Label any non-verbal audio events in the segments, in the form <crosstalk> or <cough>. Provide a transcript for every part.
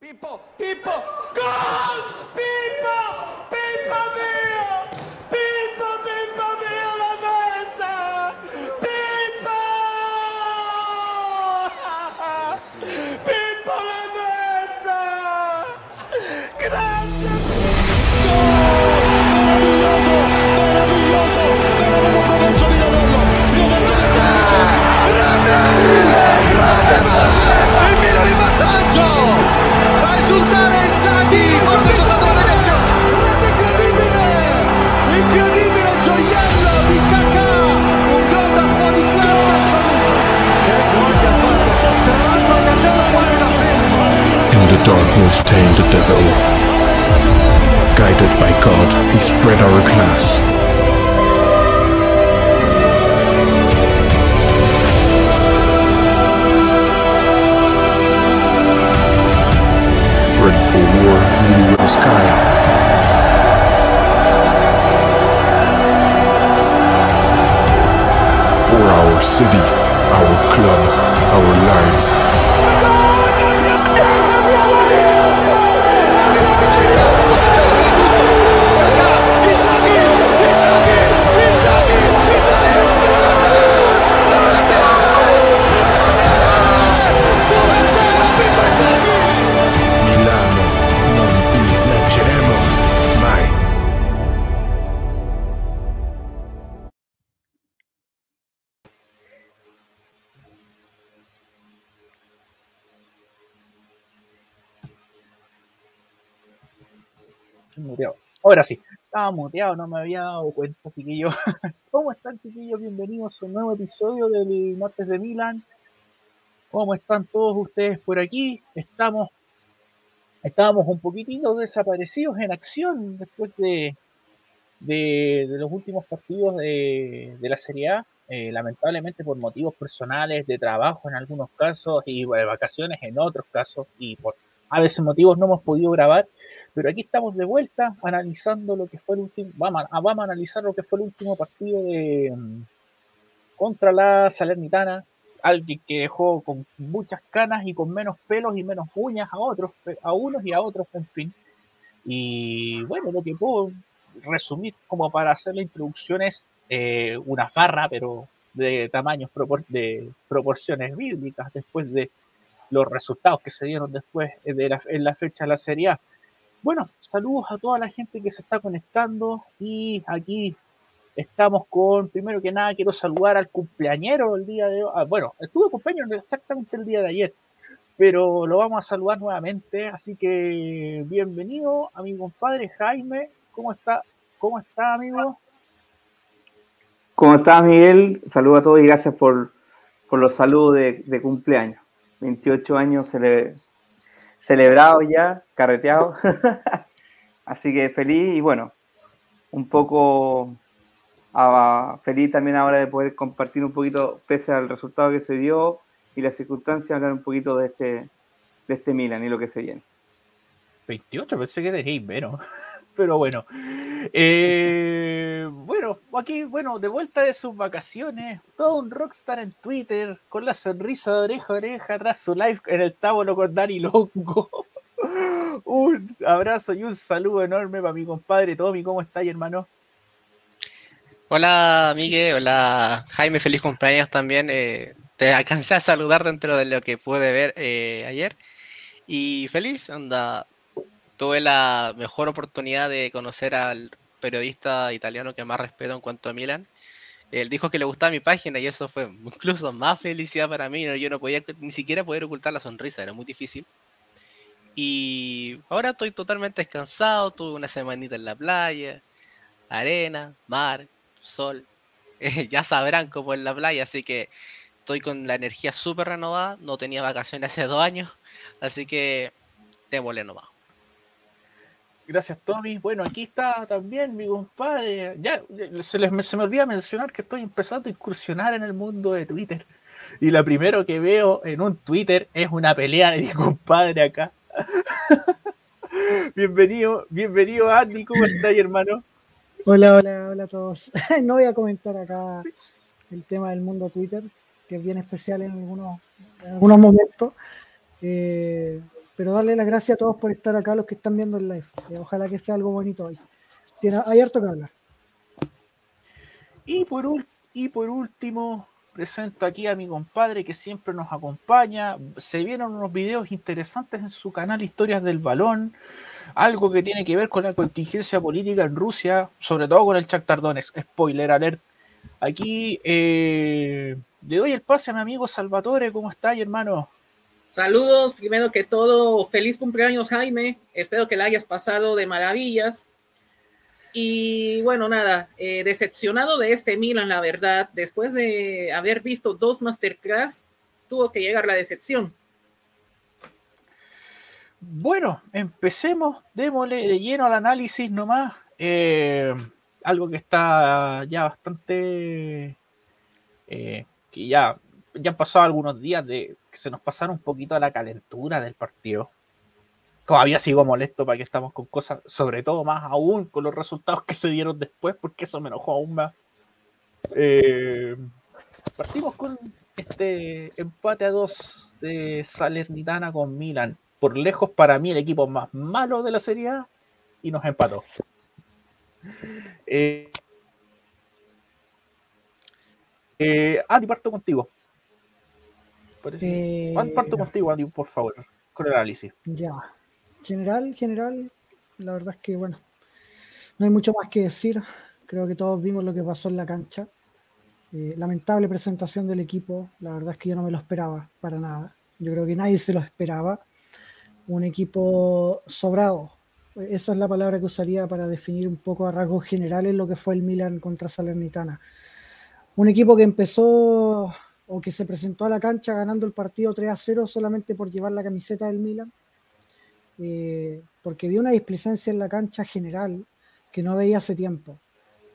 People, people, God, people, people, people. The darkness tamed the devil. Guided by God, he spread our glass. Ready for war, in the sky. For our city, our club, our lives. Estaba muteado, no me había dado cuenta, chiquillos. <laughs> ¿Cómo están, chiquillos? Bienvenidos a un nuevo episodio del Martes de Milan. ¿Cómo están todos ustedes por aquí? Estamos, estábamos un poquitito desaparecidos en acción después de, de, de los últimos partidos de, de la Serie A. Eh, lamentablemente por motivos personales, de trabajo en algunos casos y de vacaciones en otros casos y por a veces motivos no hemos podido grabar. Pero aquí estamos de vuelta analizando lo que fue el último. Vamos a, vamos a analizar lo que fue el último partido de mm, contra la Salernitana. Alguien que dejó con muchas canas y con menos pelos y menos uñas a otros, a unos y a otros, en fin. Y bueno, lo que puedo resumir como para hacer la introducción es eh, una farra, pero de tamaños propor de proporciones bíblicas después de los resultados que se dieron después de la, en la fecha de la Serie A. Bueno, saludos a toda la gente que se está conectando y aquí estamos con, primero que nada, quiero saludar al cumpleañero el día de hoy. Ah, bueno, estuve cumpleaños exactamente el día de ayer, pero lo vamos a saludar nuevamente, así que bienvenido a mi compadre Jaime. ¿Cómo está? ¿Cómo está, amigo? ¿Cómo estás, Miguel? Saludos a todos y gracias por, por los saludos de, de cumpleaños. 28 años cele, celebrados ya, carreteados. <laughs> Así que feliz y bueno, un poco ah, feliz también ahora de poder compartir un poquito, pese al resultado que se dio y las circunstancias, hablar un poquito de este, de este Milan y lo que se viene. 28, pensé que teníais menos. Pero bueno. Eh, bueno, aquí, bueno, de vuelta de sus vacaciones, todo un rockstar en Twitter, con la sonrisa de oreja a oreja tras su live en el tábulo con Dani Longo. <laughs> un abrazo y un saludo enorme para mi compadre Tommy. ¿Cómo estáis, hermano? Hola, Miguel. Hola, Jaime. Feliz cumpleaños también. Eh, te alcancé a saludar dentro de lo que pude ver eh, ayer. Y feliz, anda. Tuve la mejor oportunidad de conocer al periodista italiano que más respeto en cuanto a Milan. Él dijo que le gustaba mi página y eso fue incluso más felicidad para mí. Yo no podía ni siquiera poder ocultar la sonrisa, era muy difícil. Y ahora estoy totalmente descansado, tuve una semanita en la playa, arena, mar, sol. <laughs> Ya sabrán cómo es la playa, así que estoy con la energía súper renovada. No tenía vacaciones hace dos años, así que démosle nomás. Gracias, Tommy. Bueno, aquí está también mi compadre. Ya se, les, se me olvida mencionar que estoy empezando a incursionar en el mundo de Twitter. Y lo primero que veo en un Twitter es una pelea de mi compadre acá. <laughs> bienvenido, bienvenido Andy, ¿cómo estás, hermano? Hola, hola, hola a todos. <laughs> No voy a comentar acá el tema del mundo Twitter, que es bien especial en algunos, en algunos momentos. Eh, Pero darle las gracias a todos por estar acá, los que están viendo el live. Ojalá que sea algo bonito hoy. Tiene, hay harto que hablar. Y por, ul- y por último, presento aquí a mi compadre que siempre nos acompaña. Se vieron unos videos interesantes en su canal Historias del Balón. Algo que tiene que ver con la contingencia política en Rusia, sobre todo con el Shakhtar Donetsk. Spoiler alert. Aquí eh, le doy el pase a mi amigo Salvatore. ¿Cómo está, hermano? Saludos, primero que todo, feliz cumpleaños Jaime, espero que la hayas pasado de maravillas. Y bueno, nada, eh, decepcionado de este Milan, la verdad, después de haber visto dos masterclass, tuvo que llegar la decepción. Bueno, empecemos, démosle de lleno al análisis nomás. Eh, algo que está ya bastante. eh, que ya, ya han pasado algunos días de que se nos pasaron un poquito la calentura del partido. Todavía sigo molesto para que estamos con cosas, sobre todo más aún con los resultados que se dieron después, porque eso me enojó aún más. Eh, partimos con este empate a dos de Salernitana con Milan. Por lejos, para mí, el equipo más malo de la Serie A y nos empató. Eh, eh, Andy, parto contigo. Parece- Eh, Andy, parto contigo, Andy, por favor, con el análisis. Ya. General, general, la verdad es que, bueno, no hay mucho más que decir. Creo que todos vimos lo que pasó en la cancha. Eh, lamentable presentación del equipo. La verdad es que yo no me lo esperaba para nada. Yo creo que nadie se lo esperaba. Un equipo sobrado. Esa es la palabra que usaría para definir un poco a rasgos generales lo que fue el Milan contra Salernitana. Un equipo que empezó o que se presentó a la cancha ganando el partido 3 a 0 solamente por llevar la camiseta del Milan eh, porque vi una displicencia en la cancha general que no veía hace tiempo.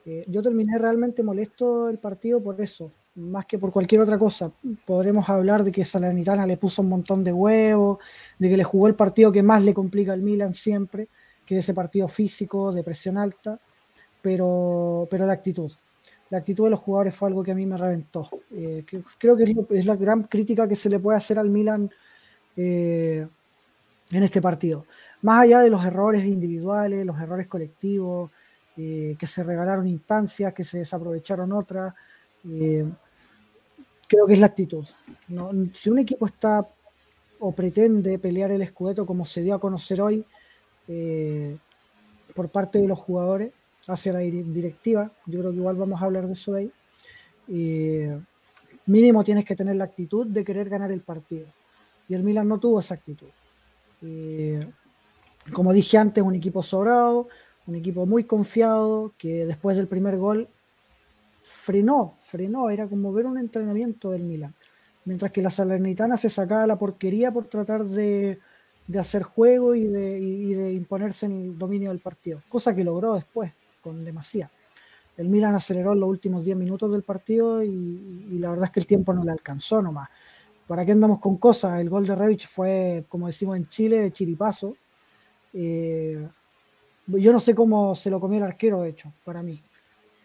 Eh, yo terminé realmente molesto el partido por eso, más que por cualquier otra cosa. Podremos hablar de que Salernitana le puso un montón de huevos, de que le jugó el partido que más le complica al Milan siempre, que es ese partido físico de presión alta, pero, pero la actitud. La actitud de los jugadores fue algo que a mí me reventó. Eh, creo que es, la gran crítica que se le puede hacer al Milan eh, en este partido. Más allá de los errores individuales, los errores colectivos, eh, que se regalaron instancias, que se desaprovecharon otras, creo que es la actitud. Si un equipo está o pretende pelear el escudeto como se dio a conocer hoy por parte de los jugadores hacia la dir- directiva, yo creo que igual vamos a hablar de eso de ahí, mínimo tienes que tener la actitud de querer ganar el partido. Y el Milan no tuvo esa actitud. Como dije antes, un equipo sobrado, un equipo muy confiado, que después del primer gol frenó, frenó, era como ver un entrenamiento del Milan. Mientras que la Salernitana se sacaba la porquería por tratar de, de hacer juego y de, y de imponerse en el dominio del partido, cosa que logró después, con demasía. El Milan aceleró en los últimos 10 minutos del partido y, la verdad es que el tiempo no le alcanzó nomás. ¿Para qué andamos con cosas? El gol de Revich fue, como decimos en Chile, de chiripazo. Eh, yo no sé cómo se lo comió el arquero, hecho, para mí.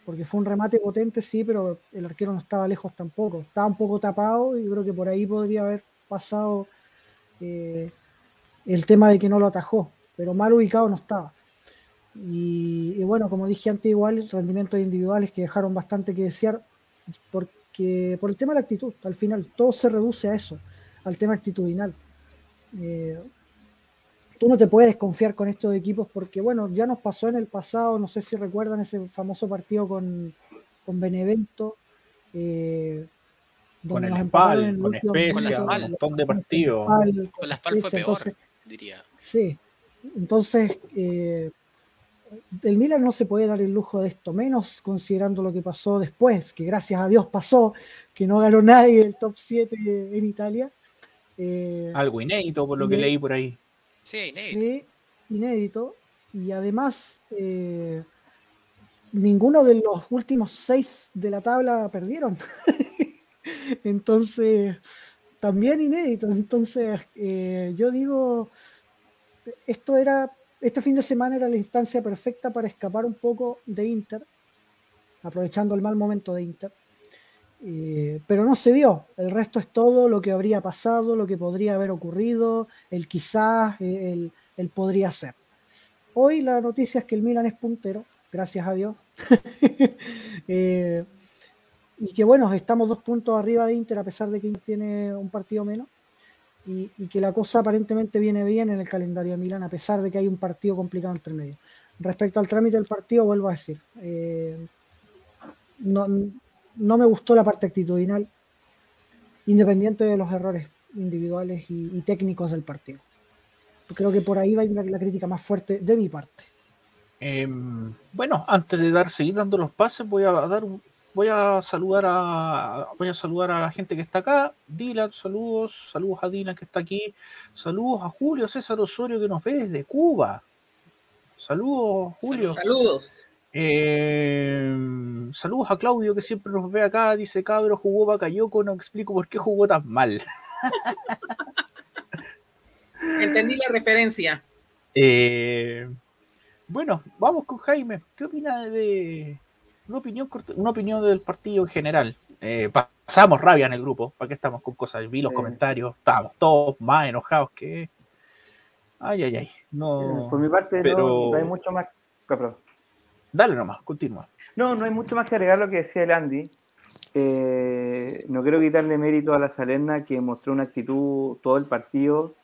Porque fue un remate potente, sí, pero el arquero no estaba lejos tampoco. Estaba un poco tapado y creo que por ahí podría haber pasado eh, el tema de que no lo atajó. Pero mal ubicado no estaba. Y, y bueno, como dije antes, igual rendimientos individuales que dejaron bastante que desear. Porque por el tema de la actitud, al final, todo se reduce a eso, al tema actitudinal. Eh, tú no te puedes confiar con estos equipos porque, bueno, ya nos pasó en el pasado, no sé si recuerdan ese famoso partido con, con Benevento, eh, Con el nos empataron Spal, en el con Spal. un montón de con partidos. Con la Spal fue peor, entonces, diría. Sí, entonces eh, el Milan no se puede dar el lujo de esto, menos considerando lo que pasó después, que gracias a Dios pasó, que no ganó nadie el top 7 en Italia. Eh, Algo inédito, por lo que leí por ahí. Sí, inédito. Sí, inédito. Y además, eh, ninguno de los últimos seis de la tabla perdieron. <laughs> Entonces, también inédito. Entonces, eh, yo digo, esto era, este fin de semana era la instancia perfecta para escapar un poco de Inter, aprovechando el mal momento de Inter. Eh, pero no se dio. El resto es todo lo que habría pasado, lo que podría haber ocurrido, el quizás, eh, el, podría ser. Hoy la noticia es que el Milan es puntero, gracias a Dios. <laughs> Eh, y que bueno, estamos dos puntos arriba de Inter a pesar de que tiene un partido menos. Y, que la cosa aparentemente viene bien en el calendario de Milan a pesar de que hay un partido complicado entre medio. Respecto al trámite del partido, vuelvo a decir, eh, no, no me gustó la parte actitudinal, independiente de los errores individuales y, técnicos del partido. Creo que por ahí va a ir la, la crítica más fuerte de mi parte. Em, bueno, antes de dar, seguir dando los pases, voy a dar un- voy a saludar a voy a saludar a la gente que está acá. Dylan, saludos, saludos a Dylan que está aquí, saludos a Julio César Osorio que nos ve desde Cuba. Saludos, Julio. Saludos. Saludos a Claudio que siempre nos ve acá, dice cabro, jugó Bakayoko, no explico por qué jugó tan mal. <laughs> Entendí la referencia. Eh, bueno, vamos con Jaime. ¿Qué opina de una opinión corta- una opinión del partido en general? Eh, pa- pasamos rabia en el grupo, ¿para qué estamos con cosas? Vi los comentarios, estábamos todos más enojados que. Ay, ay, ay. No. Por mi parte, no- pero- no, hay mucho más. perdón. Dale nomás, continúa. No, no hay mucho más que agregar lo que decía el Andy. Eh, no quiero quitarle mérito a la Salerna que mostró una actitud todo el partido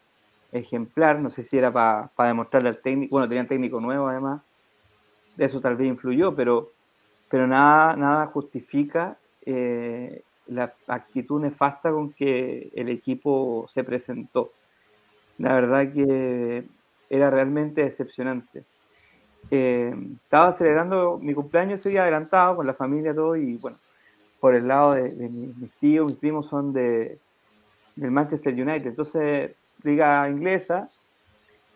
ejemplar. No sé si era para demostrarle al técnico. Bueno, tenían técnico nuevo además. Eso tal vez influyó, pero, pero nada, nada justifica eh, la actitud nefasta con que el equipo se presentó. La verdad que era realmente decepcionante. Eh, estaba celebrando mi cumpleaños ese día adelantado con la familia todo y bueno, por el lado de, de mi- mis tíos, mis primos son de del Manchester United, entonces liga inglesa,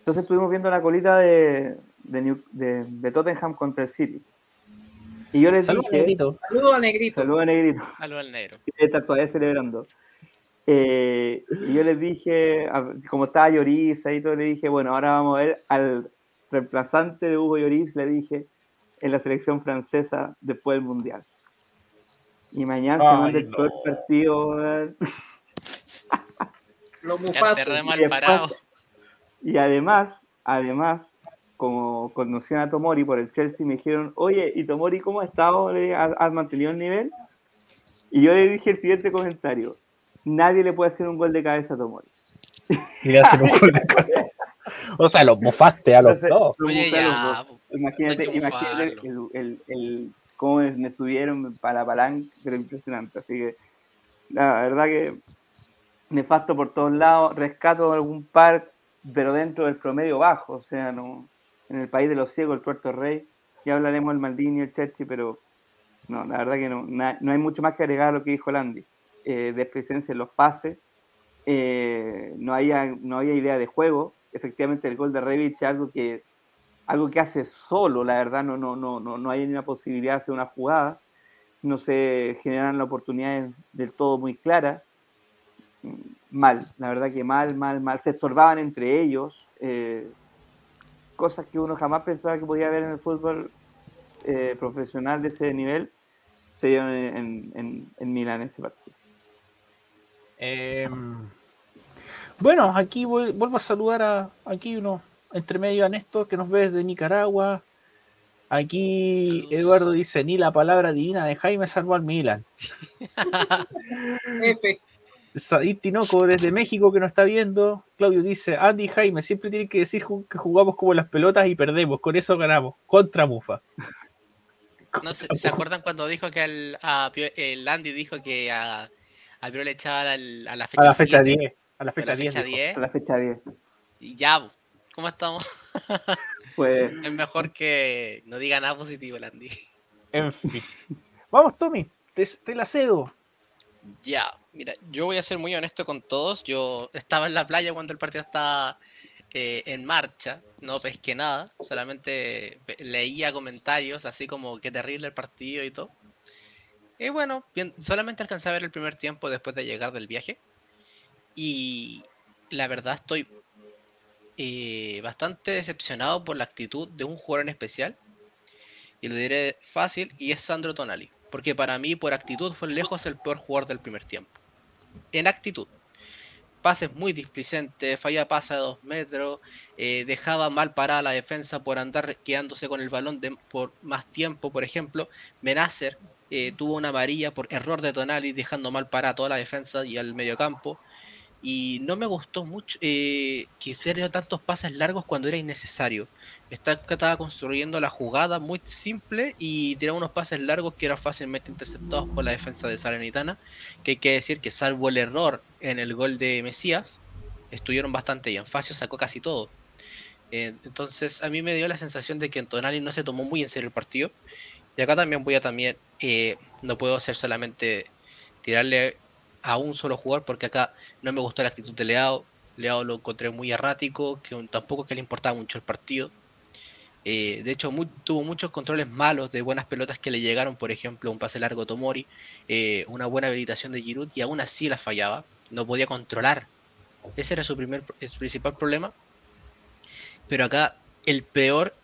entonces estuvimos viendo la colita de, de, New- de Tottenham contra el City. Y yo les Saludos, dije, Negrito. Saludos a Negrito. saludos a Negrito, Saludos al negro. que está todavía celebrando. Eh, y yo les dije, como estaba Lloris ahí todo, le dije, bueno, ahora vamos a ver al reemplazante de Hugo Lloris, le dije, en la selección francesa después del Mundial. Y mañana se manda el no. peor partido. weón. Los Quedaste mufazos. re Y mal después- parado. Y además, además, como conocían a Tomori por el Chelsea, me dijeron, oye, ¿y Tomori cómo ha estado? ¿Has, has mantenido el nivel? Y yo le dije el siguiente comentario. Nadie le puede hacer un gol de cabeza a Tomori. Y le hacen un gol de <laughs> cabeza. O sea, los mofaste a los Entonces, dos. lo Oye, bufé a los ya. dos. Imagínate, imagínate el, el, el- cómo me subieron para la palanca, pero impresionante. Así que la verdad que nefasto por todos lados. Rescato algún par, pero dentro del promedio bajo. O sea, no en el país de los ciegos, el Puerto Rey. Ya hablaremos del Maldini el Chechi, pero no, la verdad que no, na- no hay mucho más que agregar a lo que dijo Landy. Eh, despresencia en los pases, eh, no, había, no había idea de juego. Efectivamente, el gol de Revich es algo que, algo que hace solo, la verdad, no, no, no, no, no hay una posibilidad de hacer una jugada. No se generan las oportunidades del todo muy claras. Mal, la verdad que mal, mal, mal. Se estorbaban entre ellos. eh, cosas que uno jamás pensaba que podía haber en el fútbol eh, profesional de ese nivel se dieron en, en, en, en Milán ese partido. Em, bueno, aquí voy- vuelvo a saludar a aquí uno entre medio a Néstor que nos ve desde Nicaragua. Aquí Saludos. Eduardo dice, ni la palabra divina de Jaime salvó al Milan. <laughs> F. Said Tinoco desde México que nos está viendo. Claudio dice, Andy y Jaime siempre tienen que decir que jugamos como las pelotas y perdemos. Con eso ganamos. Contra Mufa. No ¿Se acuerdan cuando dijo que a el Andy dijo que a, a Pio le echaban al- a la fecha, A la fecha 7, 10. A la a fecha la 10. fecha dijo. 10, A la fecha 10. y ya. ¿cómo estamos? <laughs> Pues <laughs> Es mejor que no diga nada positivo el Andy. En fin. Vamos, Tommy. Te, te la cedo. Ya, mira, yo voy a ser muy honesto con todos. Yo estaba en la playa cuando el partido estaba eh, en marcha, no pesqué nada, solamente leía comentarios así como qué terrible el partido y todo. Y bueno, solamente alcancé a ver el primer tiempo después de llegar del viaje. Y la verdad estoy eh, bastante decepcionado por la actitud de un jugador en especial. Y lo diré fácil, y es Sandro Tonali. porque para mí por actitud fue lejos el peor jugador del primer tiempo. En actitud. Pases muy displicentes, falla pasa de dos metros, eh, dejaba mal parada la defensa por andar quedándose con el balón de, por más tiempo, por ejemplo. Menacer eh, tuvo una amarilla por error de Tonali, dejando mal parada toda la defensa y al mediocampo. Y no me gustó mucho eh, que hiciera tantos pases largos cuando era innecesario. estaba construyendo la jugada muy simple y tiraba unos pases largos que eran fácilmente interceptados por la defensa de Salernitana. Que hay que decir que, salvo el error en el gol de Mesías, estuvieron bastante bien. Facio sacó casi todo. Eh, entonces, a mí me dio la sensación de que Tonali no se tomó muy en serio el partido. Y acá también voy a también. Eh, no puedo hacer solamente tirarle a un solo jugador, porque acá no me gustó la actitud de Leao. Leao lo encontré muy errático, que tampoco que le importaba mucho el partido. Eh, de hecho, tuvo muchos controles malos de buenas pelotas que le llegaron, por ejemplo, un pase largo Tomori, eh, una buena habilitación de Giroud, y aún así la fallaba. No podía controlar. Ese era su primer, su principal problema. Pero acá el peor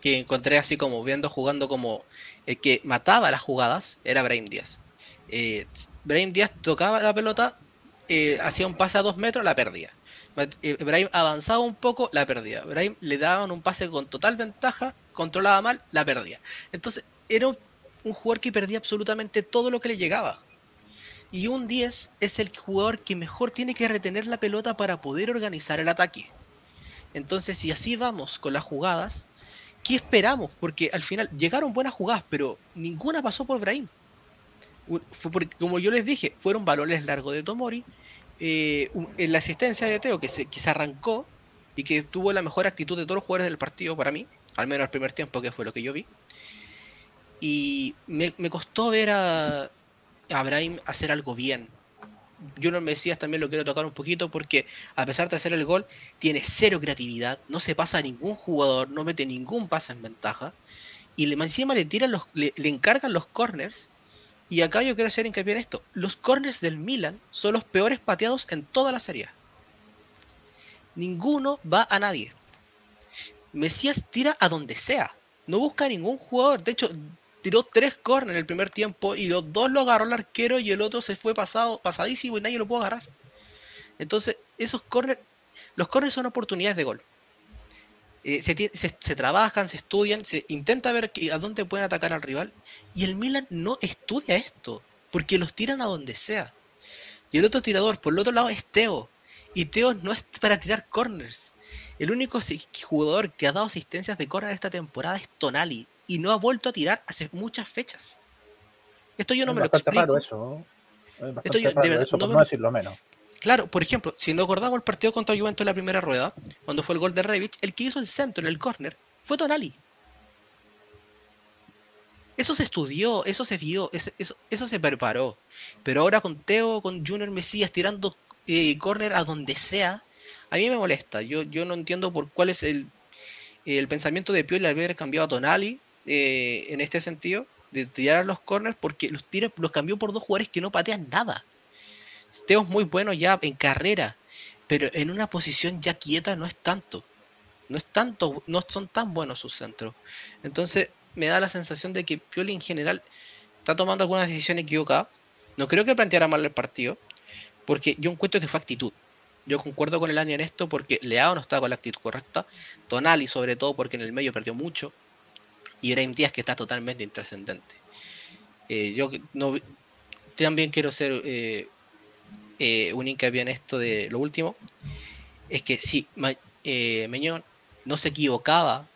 que encontré así como viendo jugando como el que mataba las jugadas era Brahim Díaz. Eh, Brahim Díaz tocaba la pelota, eh, hacía un pase a dos metros, la perdía. Eh, Brahim avanzaba un poco, la perdía. Brahim le daban un pase con total ventaja, controlaba mal, la perdía. Entonces era un, jugador que perdía absolutamente todo lo que le llegaba. Y un 10 es el jugador que mejor tiene que retener la pelota para poder organizar el ataque. Entonces, si así vamos con las jugadas, ¿qué esperamos? Porque al final llegaron buenas jugadas, pero ninguna pasó por Brahim como yo les dije, fueron balones largos de Tomori. Eh, en la asistencia de Teo, que se, que se arrancó y que tuvo la mejor actitud de todos los jugadores del partido para mí, al menos el primer tiempo, que fue lo que yo vi. Y me, costó ver a, a Brahim hacer algo bien. Yo no me decías también lo quiero tocar un poquito porque a pesar de hacer el gol, tiene cero creatividad, no se pasa a ningún jugador, no mete ningún pase en ventaja. Y le, encima le tiran los, le encargan los corners y acá yo quiero hacer hincapié en esto. Los corners del Milan son los peores pateados en toda la serie. Ninguno va a nadie. Mesías tira a donde sea. No busca a ningún jugador. De hecho, tiró tres corners en el primer tiempo y los dos lo agarró el arquero y el otro se fue pasado, pasadísimo y nadie lo pudo agarrar. Entonces, esos corners, los corners son oportunidades de gol. Eh, se, trabajan, se estudian, se intenta ver a dónde pueden atacar al rival. Y el Milan no estudia esto, porque los tiran a donde sea. Y el otro tirador, por el otro lado, es Teo. Y Teo no es para tirar corners. El único jugador que ha dado asistencias de corner esta temporada es Tonali. Y no ha vuelto a tirar hace muchas fechas. Esto yo no me lo explico. eso. Esto yo, de verdad, no, decirlo menos. Claro, por ejemplo, si no acordamos el partido contra Juventus en la primera rueda, cuando fue el gol de Revich, el que hizo el centro en el córner fue Tonali. Eso se estudió, eso se vio, eso, se preparó. Pero ahora con Teo, con Junior Mesías tirando eh, córner a donde sea, a mí me molesta. Yo, yo no entiendo por cuál es el, el pensamiento de Pioli al haber cambiado a Tonali eh, en este sentido, de tirar los corners, porque los, tira, los cambió por dos jugadores que no patean nada. Teo muy bueno ya en carrera, pero en una posición ya quieta no es tanto. No es tanto, no son tan buenos sus centros. Entonces, me da la sensación de que Pioli en general está tomando algunas decisiones equivocadas. No creo que planteara mal el partido, porque yo encuentro que fue actitud. Yo concuerdo con el año en esto porque Leao no estaba con la actitud correcta. Tonali, sobre todo, porque en el medio perdió mucho. Y Brain Díaz, que está totalmente intrascendente. Eh, yo también quiero ser eh, eh, un hincapié en esto de lo último, es que si eh, Meñón no se equivocaba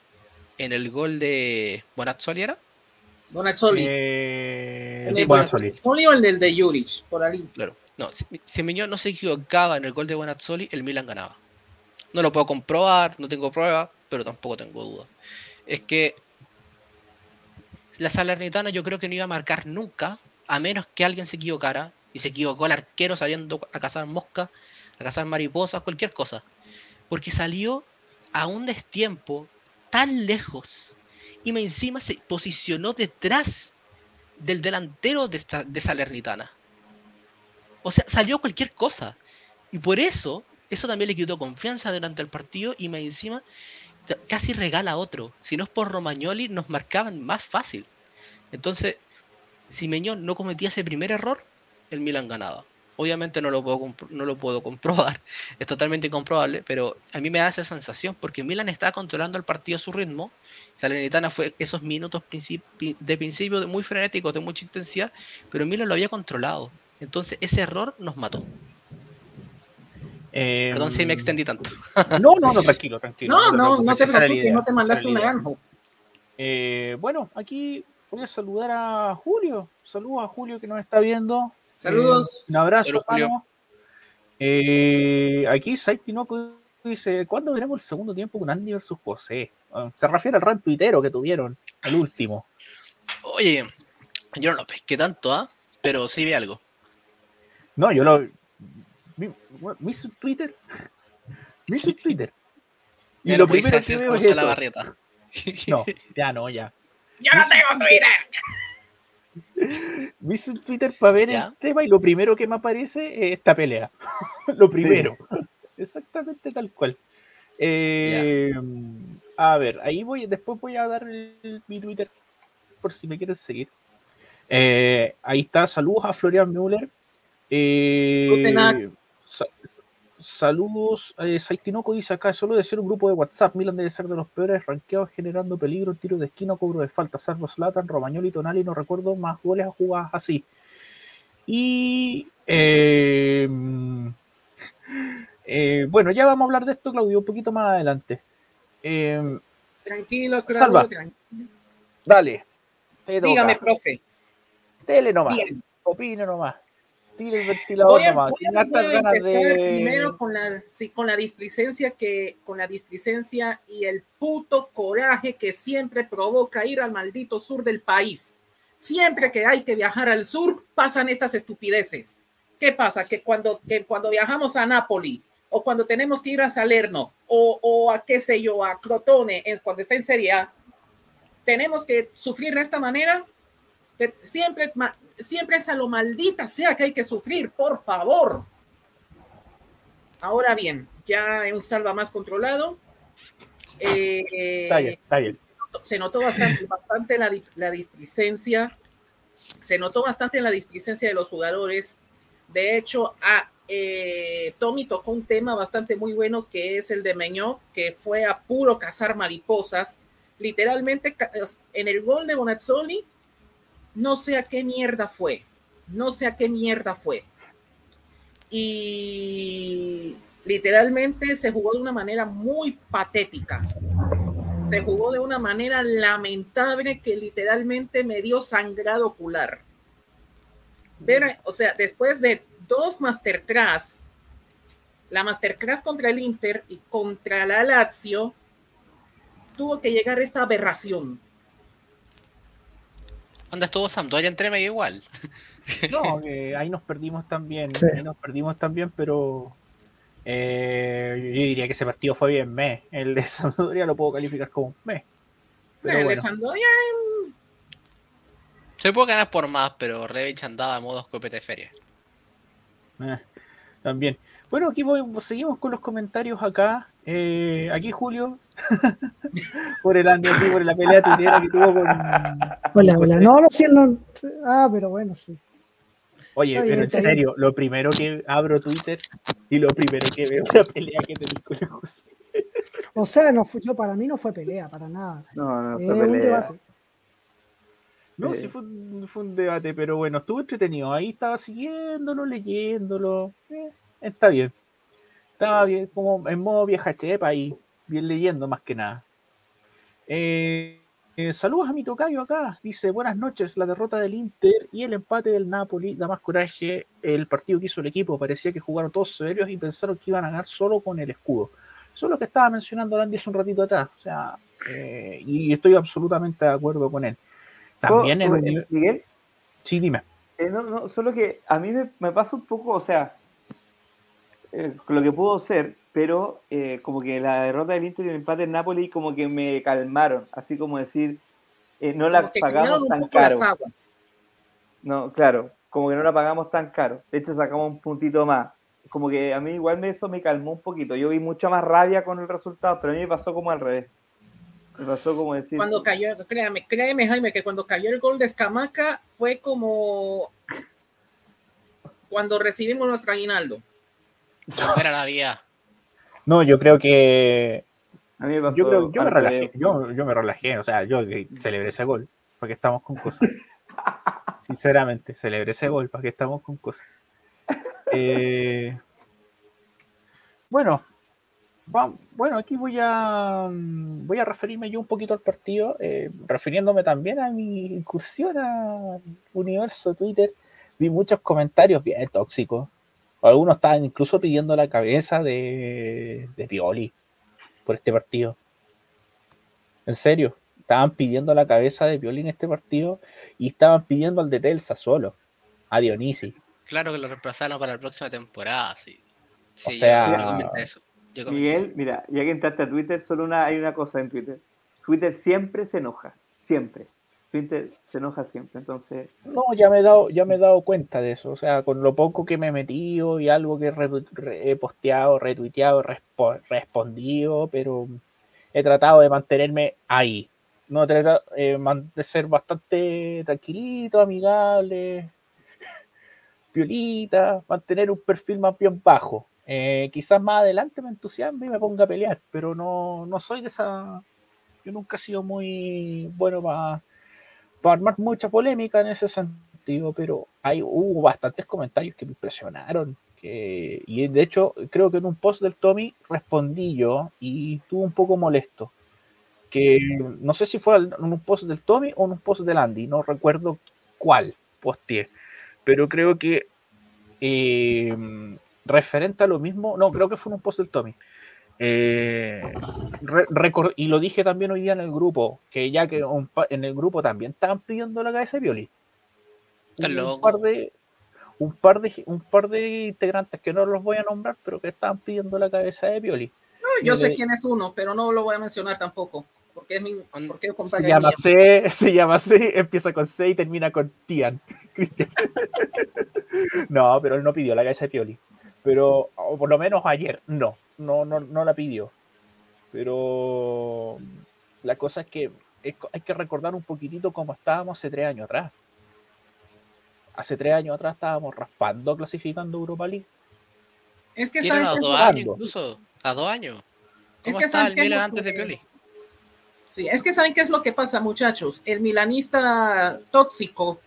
en el gol de Bonazzoli, ¿era? Bonazzoli. Eh, el Bonazzoli. el del de Juric, por ahí. Claro. No, si, Meñón no se equivocaba en el gol de Bonazzoli, el Milan ganaba. No lo puedo comprobar, no tengo prueba, pero tampoco tengo duda. Es que la Salernitana yo creo que no iba a marcar nunca, a menos que alguien se equivocara, y se equivocó el arquero saliendo a cazar moscas, a cazar mariposas, cualquier cosa. Porque salió a un destiempo tan lejos y me encima se posicionó detrás del delantero de, de Salernitana. O sea, salió cualquier cosa. Y por eso, eso también le quitó confianza durante el partido y me encima casi regala otro. Si no es por Romagnoli, nos marcaban más fácil. Entonces, si Meñón no cometía ese primer error, el Milan ganaba. Obviamente no lo puedo, no lo puedo comprobar, <laughs> es totalmente incomprobable, pero a mí me da esa sensación porque Milan estaba controlando el partido a su ritmo. Salernitana fue esos minutos principi- de principio de muy frenéticos, de mucha intensidad, pero Milan lo había controlado. Entonces ese error nos mató. Eh, Perdón si me extendí tanto. <laughs> No, no, no, tranquilo, tranquilo. No, no, no te preocupes, idea, no te mandaste un naranjo. Eh, bueno, aquí voy a saludar a Julio. Saludos a Julio que nos está viendo. Saludos. Eh, un abrazo, Saludos. Eh, aquí Sai Tinoco dice: ¿Cuándo veremos el segundo tiempo con Andy versus José? Se refiere al rant tuitero que tuvieron, el último. Oye, yo no lo pesqué tanto, ¿ah? Pero sí vi algo. No, yo lo. Vi, vi su Twitter. Vi <laughs> su Twitter. Y Ya lo no primero que veo es la eso. barrieta. No, <laughs> ya no, ya. ¡Yo no tengo Twitter! Vi su Twitter para ver Ya. el tema y lo primero que me aparece es esta pelea. <laughs> lo primero. Exactamente tal cual. Eh, a ver, ahí voy, después voy a dar el- mi Twitter por si me quieren seguir. Eh, ahí está, saludos a Florian Müller. Eh, saludos, eh, Saitinoco dice acá, solo de ser un grupo de WhatsApp, Milan debe ser de los peores rankeados generando peligro, tiro de esquina, cobro de falta, salvo Zlatan, Romagnoli, Tonali, no recuerdo más goles a jugadas así. Y eh, eh, bueno, ya vamos a hablar de esto, Claudio, un poquito más adelante. Eh, Tranquilo, Claudio, Salva. tranquilo. dale. Dígame, profe. Tele nomás, opine nomás. Tire el ventilador Voy a, nomás. voy a- voy a empezar de. primero con la, sí, con la displicencia que, con la displicencia y el puto coraje que siempre provoca ir al maldito sur del país. Siempre que hay que viajar al sur, pasan estas estupideces. ¿Qué pasa? Que cuando, que cuando viajamos a Nápoli o cuando tenemos que ir a Salerno o, o a qué sé yo, a Crotone, es cuando está en Serie A, tenemos que sufrir de esta manera. Siempre, ma- siempre es a lo maldita sea que hay que sufrir, por favor. Ahora bien, ya en un salva más controlado. eh, Está bien, está bien. se notó bastante, <laughs> bastante la, la displicencia, se notó bastante la displicencia de los jugadores. De hecho, a, eh, Tommy tocó un tema bastante muy bueno que es el de Meñó, que fue a puro cazar mariposas. Literalmente, en el gol de Bonazzoli, no sé a qué mierda fue, no sé a qué mierda fue. Y literalmente se jugó de una manera muy patética se jugó de una manera lamentable que literalmente me dio sangrado ocular. Ver, o sea, después de dos masterclass, la masterclass contra el Inter y contra la Lazio, tuvo que llegar esta aberración. ¿Dónde estuvo Sampdoria entre medio igual? <laughs> No, ahí nos perdimos también. Sí. Ahí nos perdimos también, pero eh, yo diría que ese partido fue bien mes. El de <laughs> Sampdoria lo puedo calificar como mes. Pero El de Sampdoria, Se puede ganar por más, pero Revich andaba a modo escopeta de feria. eh, también. Bueno, aquí voy- seguimos con los comentarios acá. Eh, aquí Julio, <laughs> por el Andy, aquí por la pelea tuitera que tuvo con. Hola, hola. No, no, sí, no. Ah, pero bueno, sí. Oye, bien, pero en serio, lo primero que abro Twitter y lo primero que veo es la pelea que tenés con el José. O sea, no fue, yo para mí no fue pelea, para nada. No, no, fue un pelea. debate. No, Eh. sí fue un, fue un debate, pero bueno, estuvo entretenido. Ahí estaba siguiéndolo, leyéndolo. Eh, está bien. Estaba bien, como en modo vieja chepa y bien leyendo más que nada. Eh, eh, saludos a mi tocayo acá. Dice, buenas noches, la derrota del Inter y el empate del Napoli da más coraje el partido que hizo el equipo. Parecía que jugaron todos serios y pensaron que iban a ganar solo con el escudo. Eso es lo que estaba mencionando Landy hace un ratito atrás. O sea, eh, y estoy absolutamente de acuerdo con él. También eh, Miguel, Sí, dime. eh, no, no, solo que a mí me, me pasa un poco, o sea, eh, lo que pudo ser, pero eh, como que la derrota del Inter y el empate en Napoli como que me calmaron, así como decir, eh, no la pagamos tan caro. No, claro, como que no la pagamos tan caro. De hecho, sacamos un puntito más. Como que a mí igual me, eso me calmó un poquito. Yo vi mucha más rabia con el resultado, pero a mí me pasó como al revés. Me pasó como decir. Cuando cayó, créame, créeme, Jaime, que cuando cayó el gol de Escamaca fue como cuando recibimos nuestro aguinaldo. Era la vía. No, yo creo que. A mí me pasó Yo, creo, yo me relajé. Yo, yo me relajé. O sea, yo celebré ese gol. Porque estamos con cosas. <laughs> Sinceramente, celebré ese gol. Para que estamos con cosas. Eh, bueno, bueno, aquí voy a voy a referirme yo un poquito al partido, eh, refiriéndome también a mi incursión al universo Twitter. Vi muchos comentarios bien tóxicos. Algunos estaban incluso pidiendo la cabeza de, de Pioli por este partido. En serio, estaban pidiendo la cabeza de Pioli en este partido y estaban pidiendo al de Telsa solo, a Dionisi. Claro que lo reemplazaron para la próxima temporada, sí. Sí, yo- sea- yo, comenté eso. Yo comenté. Miguel, mira, ya que entraste a Twitter, solo una, hay una cosa en Twitter. Twitter siempre se enoja, siempre. Se enoja siempre, entonces No, ya me he dado, ya me he dado cuenta de eso. O sea, con lo poco que me he metido y algo que he, re- posteado, retuiteado, respo- respondido, pero he tratado de mantenerme ahí. No tratado eh, de ser bastante tranquilito, amigable, <laughs> violita, mantener un perfil más bien bajo. Eh, quizás más adelante me entusiasme y me ponga a pelear, pero no, no soy de esa. Yo nunca he sido muy bueno para para armar mucha polémica en ese sentido, pero hay, hubo bastantes comentarios que me impresionaron. Que, y de hecho, creo que en un post del Tommy respondí yo y estuve un poco molesto. Que no sé si fue en un post del Tommy o en un post del Andy, no recuerdo cuál posteé, pero creo que eh, referente a lo mismo, no, creo que fue en un post del Tommy. Eh, re- y lo dije también hoy día en el grupo, que ya que un en el grupo también estaban pidiendo la cabeza de Violi. Estás Un par de un par de un par de integrantes que no los voy a nombrar, pero que estaban pidiendo la cabeza de Violi. Yo sé Le- quién es uno, pero no lo voy a mencionar tampoco, porque es mi, porque es Se compañero llama mío. C, se llama C, empieza con C y termina con Tian. <laughs> No, pero él no pidió la cabeza de Pioli. Pero, o por lo menos ayer, no, no, no, no la pidió. Pero la cosa es que hay que recordar un poquitito cómo estábamos hace tres años atrás. Hace tres años atrás estábamos raspando clasificando Europa League. Es que saben a dos años jugando. incluso. A dos años. Es ¿Cómo que estaba ¿saben el qué es Milan lo antes de Pioli? Sí, es que saben qué es lo que pasa, muchachos. El milanista tóxico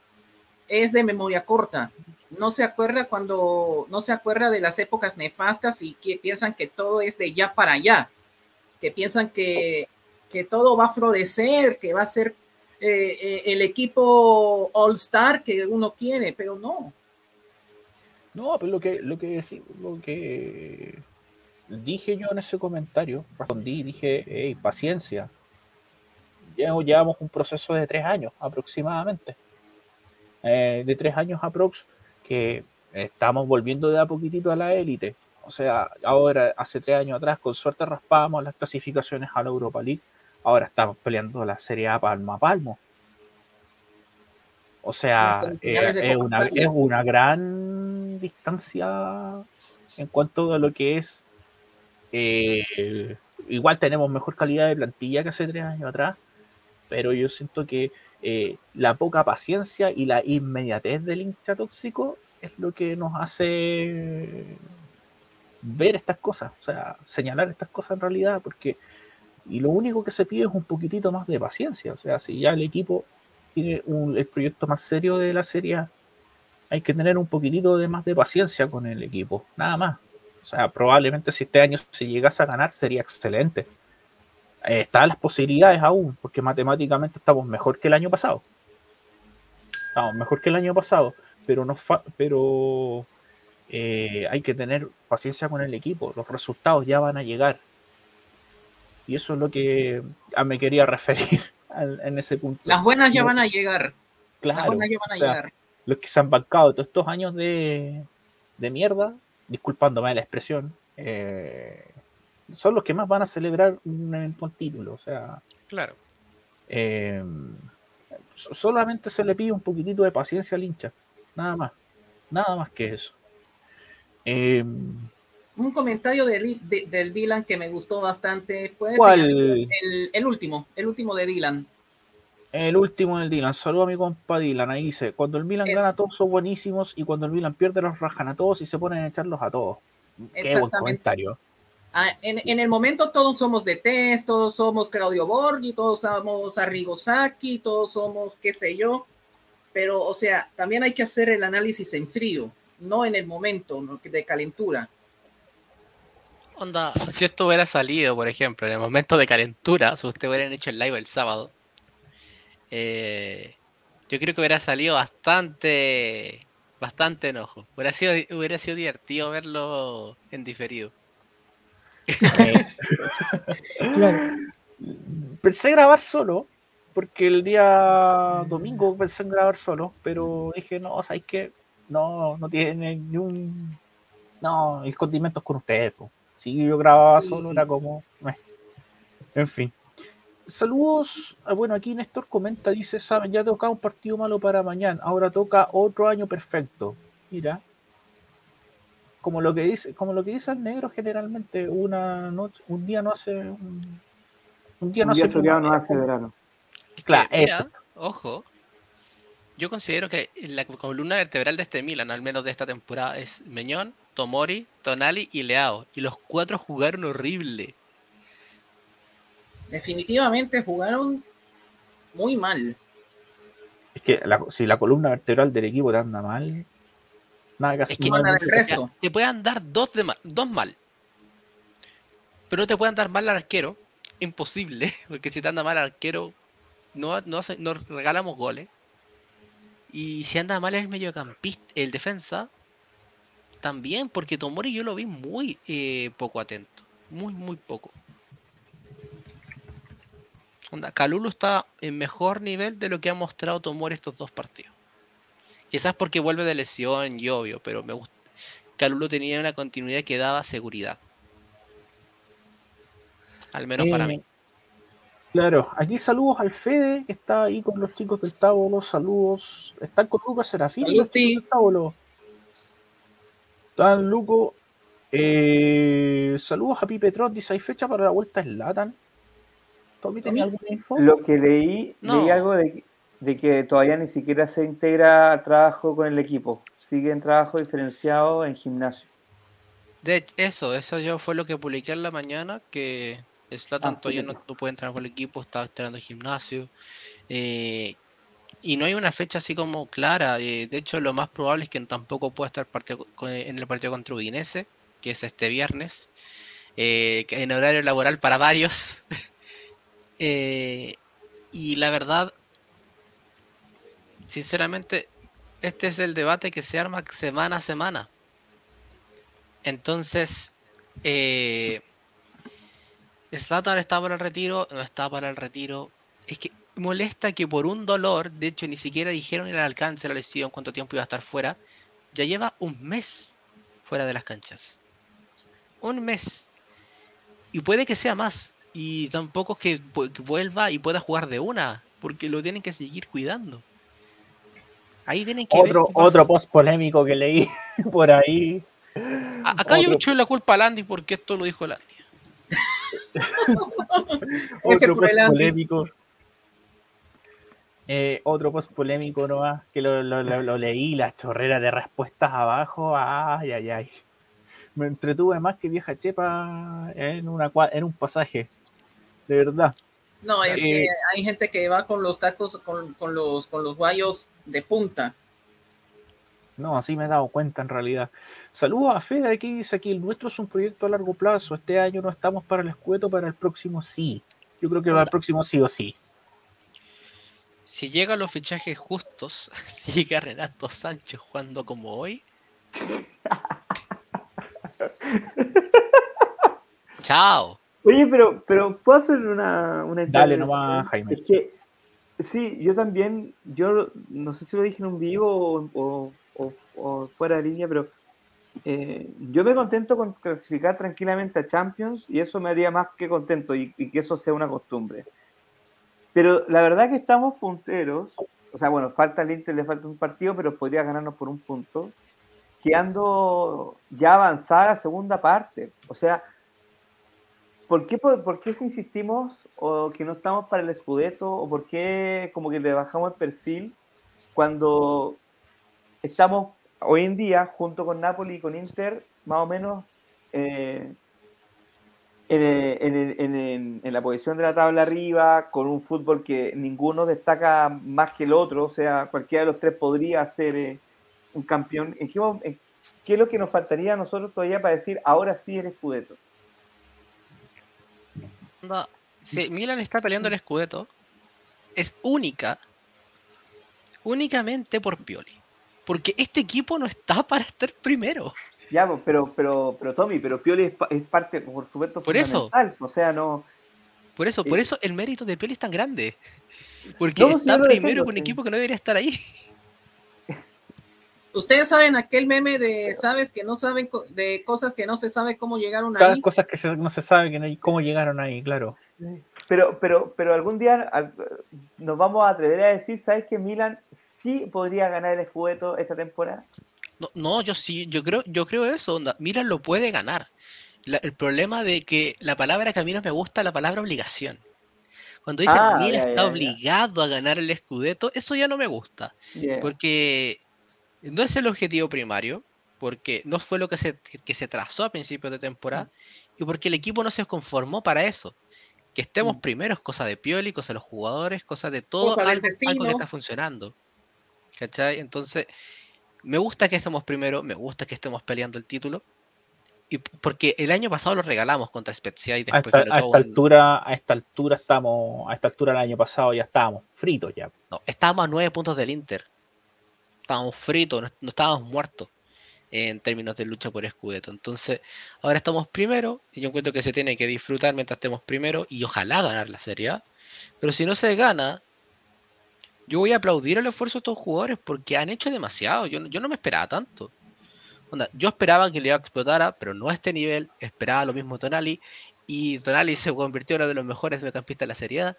es de memoria corta. No se acuerda cuando, no se acuerda de las épocas nefastas y que piensan que todo es de ya para allá. Que piensan que, que todo va a florecer, que va a ser eh, eh, el equipo All Star que uno quiere, pero no. No, pero lo que, lo que, lo que dije yo en ese comentario, respondí, dije, hey, paciencia. Ya llevamos un proceso de tres años aproximadamente. Eh, de tres años aprox, que estamos volviendo de a poquitito a la élite. O sea, ahora, hace tres años atrás, con suerte raspábamos las clasificaciones a la Europa League. Ahora estamos peleando la Serie A palmo a palmo. O sea, eh, es, una, es una gran distancia en cuanto a lo que es. eh, igual tenemos mejor calidad de plantilla que hace tres años atrás, pero yo siento que eh, la poca paciencia y la inmediatez del hincha tóxico es lo que nos hace ver estas cosas, o sea, señalar estas cosas en realidad, porque y lo único que se pide es un poquitito más de paciencia, o sea, si ya el equipo tiene un- el proyecto más serio de la serie, hay que tener un poquitito de más de paciencia con el equipo, nada más. O sea, probablemente si este año se llegase a ganar sería excelente. Eh, están las posibilidades aún, porque matemáticamente estamos mejor que el año pasado. Estamos mejor que el año pasado, pero no fa- pero eh, hay que tener paciencia con el equipo. Los resultados ya van a llegar. Y eso es lo que ah, me quería referir <laughs> al- en ese punto. Las buenas ya van a llegar. Las Claro, buenas ya van a o sea, llegar. los que se han bancado todos estos años de, de mierda, disculpándome la expresión, eh, son los que más van a celebrar un eventual título. O sea, Claro. eh, so- solamente se le pide un poquitito de paciencia al hincha, nada más, nada más que eso. Eh, un comentario de, de- del Dylan que me gustó bastante. Puede ¿Cuál? el, el último, el último de Dylan. El último del Dylan. Saludo a mi compa Dylan. Ahí dice: Cuando el Milan gana, todos son buenísimos. Y cuando el Milan pierde, los rajan a todos y se ponen a echarlos a todos. Qué buen comentario. Ah, en, el momento todos somos de Test, todos somos Claudio Borghi, todos somos Arrigosaki, todos somos qué sé yo, pero o sea, también hay que hacer el análisis en frío, no en el momento de calentura. Onda, si esto hubiera salido, por ejemplo, en el momento de calentura, si ustedes hubieran hecho el live el sábado, eh, yo creo que hubiera salido bastante, bastante enojo. Hubiera sido, hubiera sido divertido verlo en diferido. <laughs> Claro. Pensé grabar solo, porque el día domingo pensé en grabar solo, pero dije, no, ¿sabéis qué? No, no tiene ni un... No, el condimento es con ustedes. po. Si yo grababa Sí. solo era como... En fin. Saludos. Ah, Bueno, aquí Néstor comenta, dice, saben, ya tocaba un partido malo para mañana, ahora toca otro año perfecto. Mira. Como lo que dice, como lo que dice el negro generalmente, una noche, un día no hace un, un día Un no día hace soleado no hace verano. Claro, mira, eso. ojo, yo considero que la columna vertebral de este Milan, al menos de esta temporada, es Meñón, Tomori, Tonali y Leao. Y los cuatro jugaron horrible. Definitivamente jugaron muy mal. Es que la- si la columna vertebral del equipo te anda mal, nada que hacer. Es que resto. te puedan dar dos, de ma- dos mal. Pero no te puedan dar mal al arquero. Imposible. <laughs> Porque si te anda mal al arquero, no, no, hace- no regalamos goles. Y si anda mal el mediocampista, el defensa, también, porque Tomori yo lo vi muy eh, poco atento. Muy, muy poco. Onda, Calulu está en mejor nivel de lo que ha mostrado Tomori estos dos partidos. Quizás porque vuelve de lesión y obvio, pero me gusta. Calulu tenía una continuidad que daba seguridad. Al menos para Eh, mí. Claro, aquí saludos al Fede, que está ahí con los chicos del Tábolo, saludos. Están con Lucas Serafín, chicos del Tábolo. Están Luco. Eh, saludos a Pipe Trot, dice, ¿hay fecha para la vuelta en Latan? ¿Tommy tenía alguna info? Lo que leí, No. leí algo de, de que todavía ni siquiera se integra a trabajo con el equipo. Sigue en trabajo diferenciado en gimnasio. De eso, eso yo fue lo que publiqué en la mañana, que Slatan Ah, todavía no, no puede entrar con el equipo, está entrenando en gimnasio. eh, y no hay una fecha así como clara. eh, de hecho, lo más probable es que tampoco pueda estar partido en el partido contra Udinese, que es este viernes, eh, en horario laboral para varios. <laughs> Eh, y la verdad, sinceramente, este es el debate que se arma semana a semana. Entonces, eh, Zlatan está para el retiro, no está para el retiro. Es que molesta que por un dolor, de hecho ni siquiera dijeron el alcance de la lesión, cuánto tiempo iba a estar fuera, ya lleva un mes fuera de las canchas. Un mes. Y puede que sea más. Y tampoco es que vuelva y pueda jugar de una, porque lo tienen que seguir cuidando. Ahí tienen que ver Otro, pasa. otro post polémico que leí <laughs> por ahí. A- Acá yo otro- echo la culpa a Landy porque esto lo dijo Landy. <laughs> Otro post polémico. Eh, otro post polémico nomás, que lo, lo, lo- lo leí, la chorrera de respuestas abajo. Ay, ay, ay. Me entretuve más que vieja chepa en, una, en un pasaje. De verdad. No, es Eh, que hay gente que va con los tacos, con, con los, con los guayos de punta. No, así me he dado cuenta en realidad. Saludos a Fede, aquí dice aquí, el nuestro es un proyecto a largo plazo. Este año no estamos para el escueto, para el próximo sí. Yo creo que para el próximo sí o sí. Si llegan los fichajes justos, <laughs> si llega Renato Sánchez jugando como hoy. <laughs> Chao. Oye, pero, pero ¿puedo hacer una, una Dale nomás, Jaime. Es que, sí, yo también, yo no sé si lo dije en un vivo o, o- o- o fuera de línea, pero eh, yo me contento con clasificar tranquilamente a Champions y eso me haría más que contento y, y que eso sea una costumbre. Pero la verdad que estamos punteros, o sea, bueno, falta al Inter, le falta un partido, pero podría ganarnos por un punto. quedando ya avanzada la segunda parte. O sea, ¿por qué, por, por qué si insistimos o que no estamos para el Scudetto o por qué como que le bajamos el perfil cuando estamos hoy en día junto con Napoli y con Inter más o menos eh, en, en- en- en- la posición de la tabla arriba, con un fútbol que ninguno destaca más que el otro, o sea, cualquiera de los tres podría ser eh, un campeón. ¿En qué, es lo que nos faltaría a nosotros todavía para decir ahora sí el Scudetto? Onda, Si Milan está peleando el Scudetto, es única, únicamente por Pioli. Porque este equipo no está <laughs> para estar primero. Ya, pero, pero, pero Tommy, pero Pioli es, es parte, por supuesto, Por eso. fundamental. O sea, no. Por eso, por Sí. eso el mérito de Pioli es tan grande. Porque No, está primero con un sí. equipo que no debería estar ahí. Ustedes saben aquel meme de sabes que no saben co- de cosas que no se sabe cómo llegaron Cada ahí. cosas que se- no se sabe que no hay- cómo llegaron ahí, claro. Pero, pero, pero algún día nos vamos a atrever a decir, ¿sabes que Milan sí podría ganar el Scudetto esta temporada? No, no, yo sí, yo creo, yo creo eso, onda. Milan lo puede ganar. La- el problema de que la palabra que a mí no me gusta es la palabra obligación. Cuando dicen Ah, Milan ya, está ya, ya. obligado a ganar el Scudetto, eso ya no me gusta. Yeah. Porque no es el objetivo primario, porque no fue lo que se, que se trazó a principios de temporada, y porque el equipo no se conformó para eso. Que estemos Mm. primero es cosa de Pioli, cosa de los jugadores, cosa de todo, Cosa algo, algo que está funcionando. ¿Cachai? Entonces, me gusta que estemos primero, me gusta que estemos peleando el título. Y porque el año pasado lo regalamos contra Spezia y A después esta, sobre a esta altura, a esta altura estamos, a esta altura del año pasado ya estábamos fritos ya. No, estábamos a nueve puntos del Inter. Estábamos fritos, no, estábamos muertos en términos de lucha por Scudetto. Entonces, ahora estamos primero y yo encuentro que se tiene que disfrutar mientras estemos primero y ojalá ganar la Serie A. Pero si no se gana, yo voy a aplaudir el esfuerzo de estos jugadores porque han hecho demasiado. Yo, yo no me esperaba tanto. Onda, yo esperaba que Leo explotara, pero no a este nivel. Esperaba lo mismo Tonali. Y Tonali se convirtió en uno de los mejores mediocampistas de la Serie A.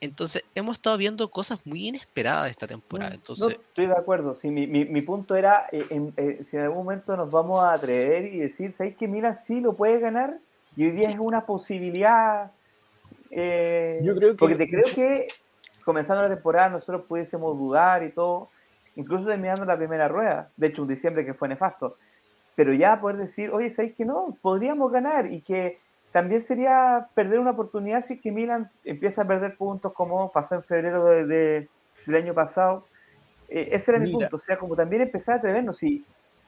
Entonces, hemos estado viendo cosas muy inesperadas esta temporada. No, Entonces, estoy de acuerdo. Sí, mi, mi, mi punto era, eh, en- eh, si en algún momento nos vamos a atrever y decir, ¿sabéis que Milan sí lo puede ganar? Y hoy día es una posibilidad. eh, Yo creo que- Porque te creo que comenzando la temporada nosotros pudiésemos dudar y todo, incluso terminando la primera rueda. De hecho, un diciembre que fue nefasto. Pero ya poder decir, oye, ¿sabéis que no? Podríamos ganar y que también sería perder una oportunidad si es que Milan empieza a perder puntos como pasó en febrero de- de- del año pasado. Eh, ese era mi Mira. punto, o sea, como también empezar a atrevernos. Y,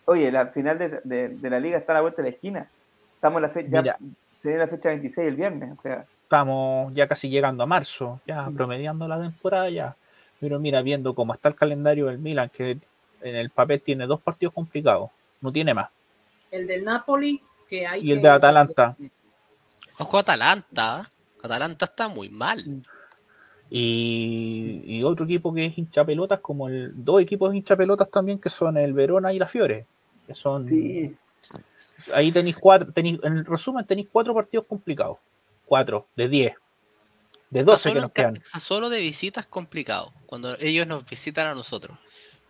oye, la final de, de- de la liga está a la vuelta de la esquina. Estamos en la fecha, ya Mira. se viene la fecha 26 el viernes, o sea, Estamos ya casi llegando a marzo, ya promediando la temporada ya. Pero mira, viendo cómo está el calendario del Milan, que en el papel tiene dos partidos complicados, no tiene más. El del Napoli, que hay Y el que- de Atalanta. Ojo a Atalanta. Atalanta está muy mal. Y, y otro equipo que es hincha pelotas, como el dos equipos hincha pelotas también, que son el Verona y la Fiore. Que son sí, ahí tenéis cuatro, tenéis, en el resumen tenéis cuatro partidos complicados. Cuatro, de diez. De 12 que nos quedan. Sassuolo de visita es complicado. Cuando ellos nos visitan a nosotros.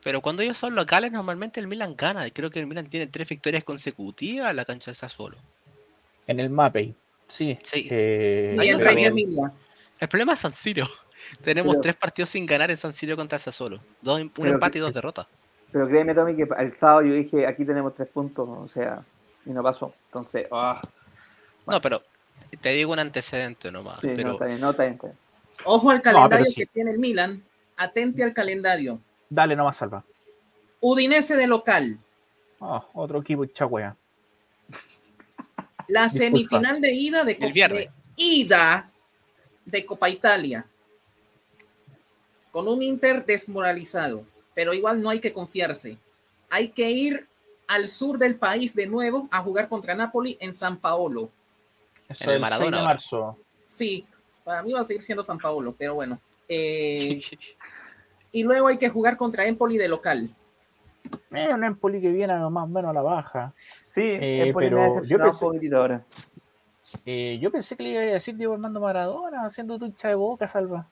Pero cuando ellos son locales, normalmente el Milan gana. Creo que el Milan tiene tres victorias consecutivas en la cancha de Sassuolo. En el Mapei. Sí. Sí. eh, el pero- problema es San Siro. <laughs> Tenemos Pero- tres partidos sin ganar en San Siro contra Sassuolo. Dos, un Pero empate y dos derrotas. pero créeme, Tommy, que el sábado yo dije, aquí tenemos tres puntos, o sea, y no pasó. Entonces, ah, No, pero te digo un antecedente nomás. sí, no, pero está bien, no, está bien, está bien. Ojo al calendario sí. que tiene el Milan. Atente al calendario. Dale nomás, Salva. Udinese de local. Ah, otro equipo wea. La Disculpa. semifinal de ida de, Copa- de ida de Copa Italia. Con un Inter desmoralizado. Pero igual no hay que confiarse. Hay que ir al sur del país de nuevo a jugar contra Napoli en San Paolo. Eso En el Maradona 6 de ahora. marzo. Sí, para mí va a seguir siendo San Paolo, pero bueno. Eh, <laughs> y luego hay que jugar contra Empoli de local. Eh, un Empoli que viene más o menos a la baja. Sí, Eh, pero yo pensé- ahora. Eh, yo pensé que le iba a decir Diego Armando Maradona haciendo tu hincha de boca, Salva.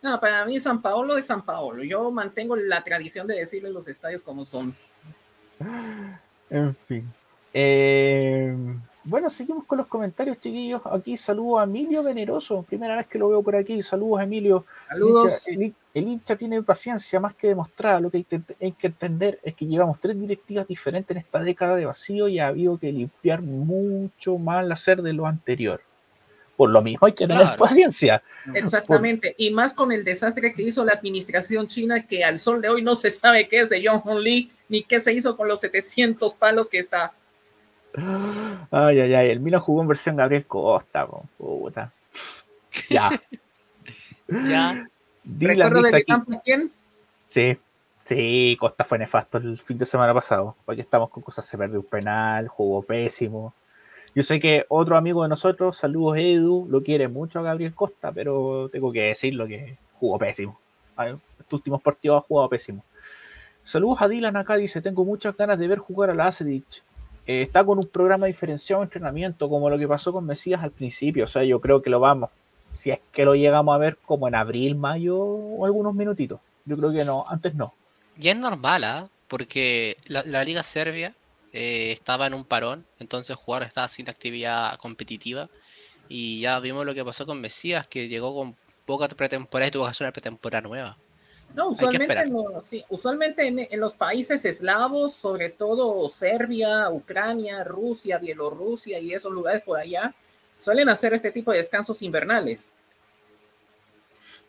No, para mí San Paolo es San Paolo. Yo mantengo la tradición de decirle los estadios como son. En fin. Eh, bueno, seguimos con los comentarios, chiquillos. Aquí saludo a Emilio Veneroso. Primera vez que lo veo por aquí. Saludos, Emilio. Saludos. El hincha, el, el hincha tiene paciencia más que demostrada. Lo que hay que, hay que entender es que llevamos tres directivas diferentes en esta década de vacío y ha habido que limpiar mucho más la hacer de lo anterior. Por lo mismo hay que tener Claro. paciencia. Exactamente. Y más con el desastre que hizo la administración china, que al sol de hoy no se sabe qué es de Jong Hong Lee, ni qué se hizo con los 700 palos que está. Ay, ay, ay. El Milan jugó en versión Gabriel Costa. po, Puta. Ya. <laughs> Ya. Dylan ¿Recuerdo de aquí- campo quién? Sí, sí, Costa fue nefasto el fin de semana pasado. Hoy estamos con cosas, se perdió un penal, jugó pésimo. Yo sé que otro amigo de nosotros, saludos Edu, lo quiere mucho a Gabriel Costa, pero tengo que decirlo que jugó pésimo. Ay, Estos últimos partidos ha jugado pésimo. Saludos a Dylan acá, dice, tengo muchas ganas de ver jugar a la Acedic. Eh, está con un programa diferenciado de entrenamiento, como lo que pasó con Mesías al principio. O sea, yo creo que lo vamos, si es que lo llegamos a ver como en abril, mayo o algunos minutitos. Yo creo que no, antes no. Y es normal, ¿ah? Porque la, la Liga Serbia eh, estaba en un parón, entonces el jugador estaba sin actividad competitiva. Y ya vimos lo que pasó con Mesías, que llegó con poca pretemporada y tuvo que hacer una pretemporada nueva. No, usualmente, en los, sí, usualmente en, en los países eslavos, sobre todo Serbia, Ucrania, Rusia, Bielorrusia y esos lugares por allá, suelen hacer este tipo de descansos invernales.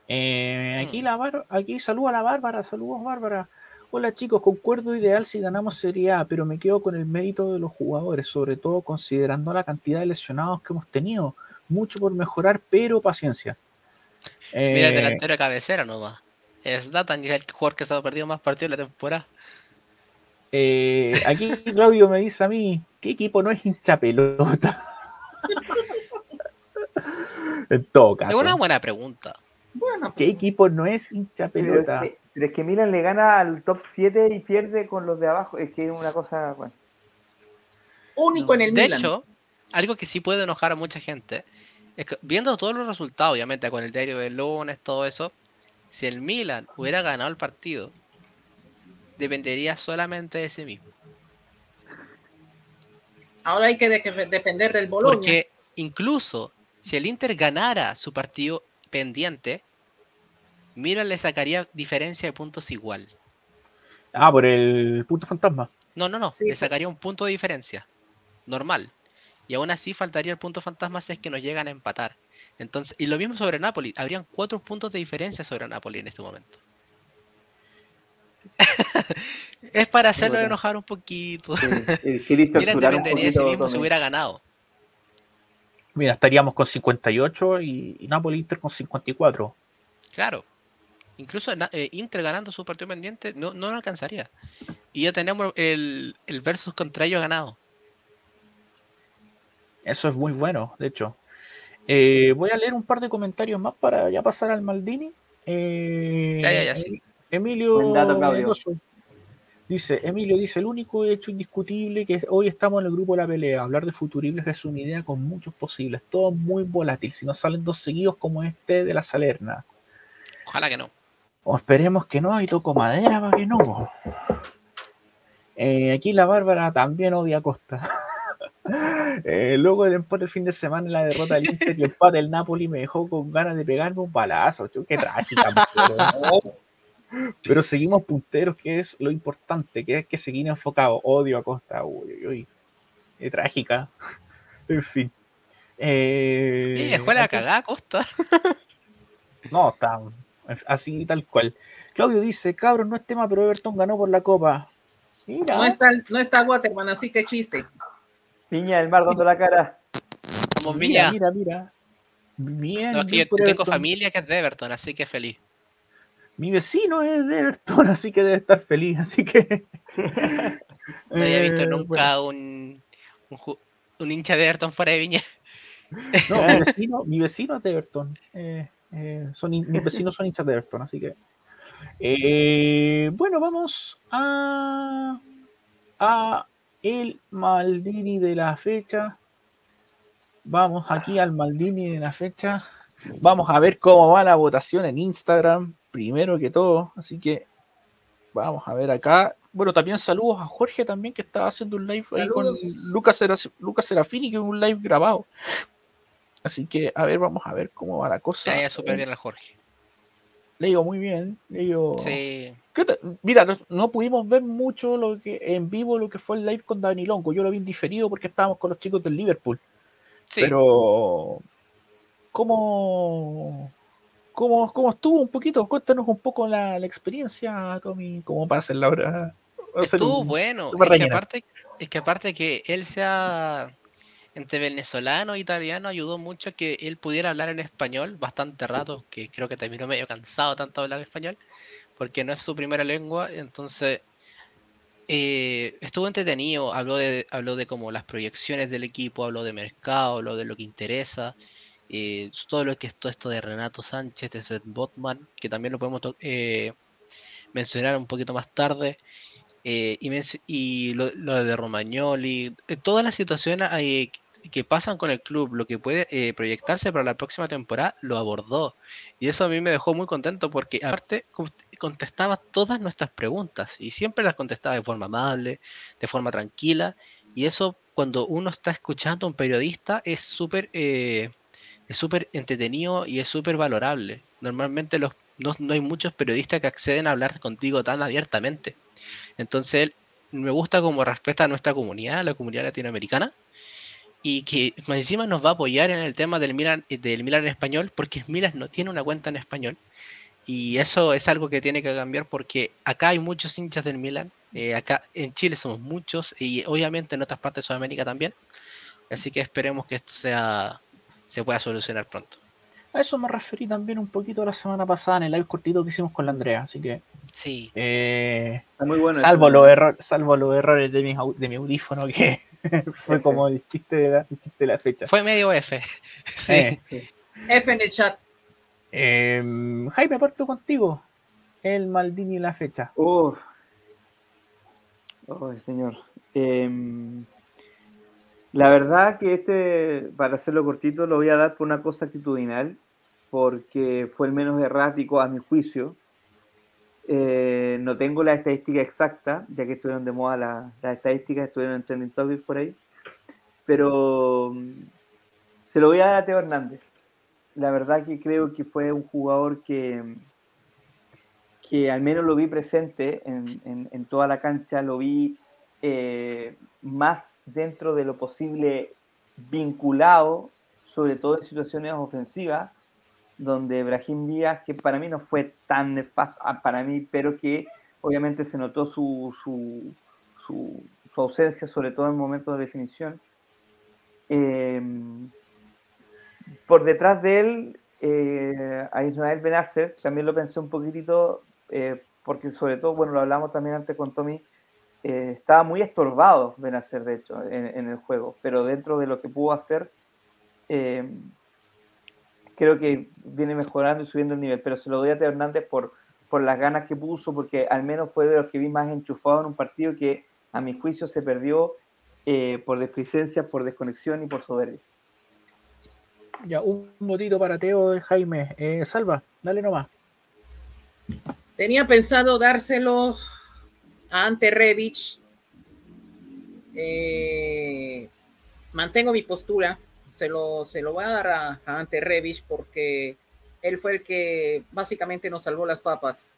Eh, aquí Mm. la Bar- aquí saluda a la Bárbara, saludos Bárbara. Hola chicos, concuerdo ideal si ganamos Serie A, pero me quedo con el mérito de los jugadores, sobre todo considerando la cantidad de lesionados que hemos tenido. Mucho por mejorar, pero paciencia. Mira el Eh, delantero de cabecera nomás. Es Datan, y es el jugador que se ha perdido más partidos de la temporada. eh, aquí Claudio me dice a mí, ¿qué equipo no es hincha pelota? en todo Es caso, una buena pregunta. Bueno, ¿qué equipo no es hincha Pero pelota? es, que, pero es que Milan le gana al top 7 y pierde con los de abajo. Es que es una cosa. Bueno. único en el De Milan. hecho, algo que sí puede enojar a mucha gente es que viendo todos los resultados, obviamente con el diario del lunes, todo eso, si el Milan hubiera ganado el partido, dependería solamente de sí mismo. Ahora hay que de- depender del Bologna. Porque incluso si el Inter ganara su partido pendiente, Milan le sacaría diferencia de puntos igual. Ah, por el punto fantasma. No, no, no, Sí, le sacaría un punto de diferencia. Normal. Y aún así faltaría el punto fantasma si es que nos llegan a empatar. Entonces, y lo mismo sobre Napoli, habrían cuatro puntos de diferencia sobre Napoli en este momento. <laughs> es para hacerlo bueno. enojar un poquito. Sí, <laughs> un dependería de sí poquito, mismo si Tommy. hubiera ganado. Mira, estaríamos con 58 y, y Napoli Inter con 54. Claro. Incluso eh, Inter ganando su partido pendiente no, no lo alcanzaría. Y ya tenemos el, el versus contra ellos ganado. Eso es muy bueno, de hecho. Eh, voy a leer un par de comentarios más para ya pasar al Maldini. Eh, Ya, ya, ya, sí. Emilio Claudio. Mendoza dice, Emilio dice, el único hecho indiscutible que hoy estamos en el grupo de la pelea. Hablar de futuribles es una idea con muchos posibles, todo muy volátil. Si nos salen dos seguidos como este de la Salerna. Ojalá que no. O esperemos que no, y toco madera para que no. Eh, aquí la Bárbara también odia a Costa. <laughs> Eh, luego del empate el fin de semana, la derrota del Inter y el empate del Napoli me dejó con ganas de pegarme un balazo. Qué trágica. <laughs> pero, pero seguimos punteros, que es lo importante, que es que seguir enfocados. Odio a Costa. Uy, uy, uy. Qué trágica. En fin. Eh, Eh, juega la cagada, Costa. no, está así tal cual. Claudio dice, cabros, no es tema, pero Everton ganó por la copa. Mira, No está, no está Waterman, así que chiste. Piña del mar dando la cara. Como mira, Viña. mira, mira. Bien, No, es que yo tengo Everton. familia que es de Everton, así que feliz. Mi vecino es de Everton, <laughs> así que debe estar feliz, así que... No había visto Eh, nunca un, un, un hincha de Everton fuera de Viña. <laughs> no, mi vecino, mi vecino es de Everton. Eh, eh, son, mis vecinos son hinchas de Everton, así que... Eh, bueno, vamos a... a el Maldini de la fecha. Vamos aquí al Maldini de la fecha. Vamos a ver cómo va la votación en Instagram, primero que todo. Así que vamos a ver acá bueno, también saludos a Jorge también que estaba haciendo un live ahí con. Lucas, Lucas Serafini, que es un live grabado. Así que, a ver, vamos a ver cómo va la cosa. Le ha ido súper bien al Jorge. Le digo muy bien. Le digo... Sí. ¿Qué te- Mira, no, no pudimos ver mucho lo que en vivo lo que fue el live con Dani Longo. Yo lo vi en diferido porque estábamos con los chicos del Liverpool. Sí. Pero, ¿cómo, cómo, cómo estuvo un poquito? Cuéntanos un poco la, la experiencia, Tommy, para hacer la hora. Estuvo un- bueno. Es que, aparte, es que aparte que él sea entre venezolano e italiano, ayudó mucho a que él pudiera hablar en español bastante rato, que creo que terminó medio cansado tanto de hablar español, porque no es su primera lengua, entonces eh, estuvo entretenido, habló de, habló de como las proyecciones del equipo, habló de mercado, habló de lo que interesa, eh, todo lo que es todo esto de Renato Sánchez, de Sven Botman, que también lo podemos eh, mencionar un poquito más tarde. y lo, lo de Romagnoli, todas las situaciones que pasan con el club, lo que puede proyectarse para la próxima temporada, lo abordó. Y eso a mí me dejó muy contento porque aparte contestaba todas nuestras preguntas y siempre las contestaba de forma amable, de forma tranquila. Y eso cuando uno está escuchando a un periodista es súper eh, súper entretenido y es súper valorable. Normalmente los, no, no hay muchos periodistas que acceden a hablar contigo tan abiertamente. Entonces, me gusta como respeta a nuestra comunidad, la comunidad latinoamericana, y que más encima nos va a apoyar en el tema del Milan, del Milan en español, porque Milan no tiene una cuenta en español. Y eso es algo que tiene que cambiar porque acá hay muchos hinchas del Milan, eh, acá en Chile somos muchos y obviamente en otras partes de Sudamérica también. Así que esperemos que esto sea se pueda solucionar pronto. A eso me referí también un poquito la semana pasada en el live cortito que hicimos con la Andrea. Así que, Sí, eh, Está muy bueno. salvo, los errores, salvo los errores de mi, de mi audífono, que <laughs> fue como el chiste de la, el chiste de la fecha. fue medio F. <laughs> sí. Eh, F en el chat. Em, Jaime, parto contigo. El Maldini y la fecha. Uf. Oh, señor. Em, la verdad que este, para hacerlo cortito, lo voy a dar por una cosa actitudinal, porque fue el menos errático a mi juicio. Eh, no tengo la estadística exacta, ya que estuvieron de moda la- las estadísticas, estuvieron en trending topics por ahí, pero mm, se lo voy a dar a Teo Hernández. La verdad que creo que fue un jugador que, que al menos lo vi presente en, en- toda la cancha, lo vi eh, más dentro de lo posible vinculado, sobre todo en situaciones ofensivas, donde Brahim Díaz, que para mí no fue tan nefasto ah, para mí, pero que obviamente se notó su, su, su- su ausencia, sobre todo en momentos de definición. Eh, por detrás de él, eh, a Ismael Benacer, también lo pensé un poquitito, eh, porque sobre todo, bueno, lo hablamos también antes con Tommy, eh, estaba muy estorbado Benacer, de hecho, en, en el juego, pero dentro de lo que pudo hacer, eh, creo que viene mejorando y subiendo el nivel, pero se lo doy a Teo Hernández por, por las ganas que puso, porque al menos fue de los que vi más enchufado en un partido que a mi juicio se perdió por displicencia, por desconexión y por soberbia. Ya, un votito para Teo de Jaime. Eh, Salva, dale nomás. Tenía pensado dárselo a Ante Rebic. Eh, mantengo mi postura. Se lo, se lo voy a dar a, a Ante Rebic porque él fue el que básicamente nos salvó las papas.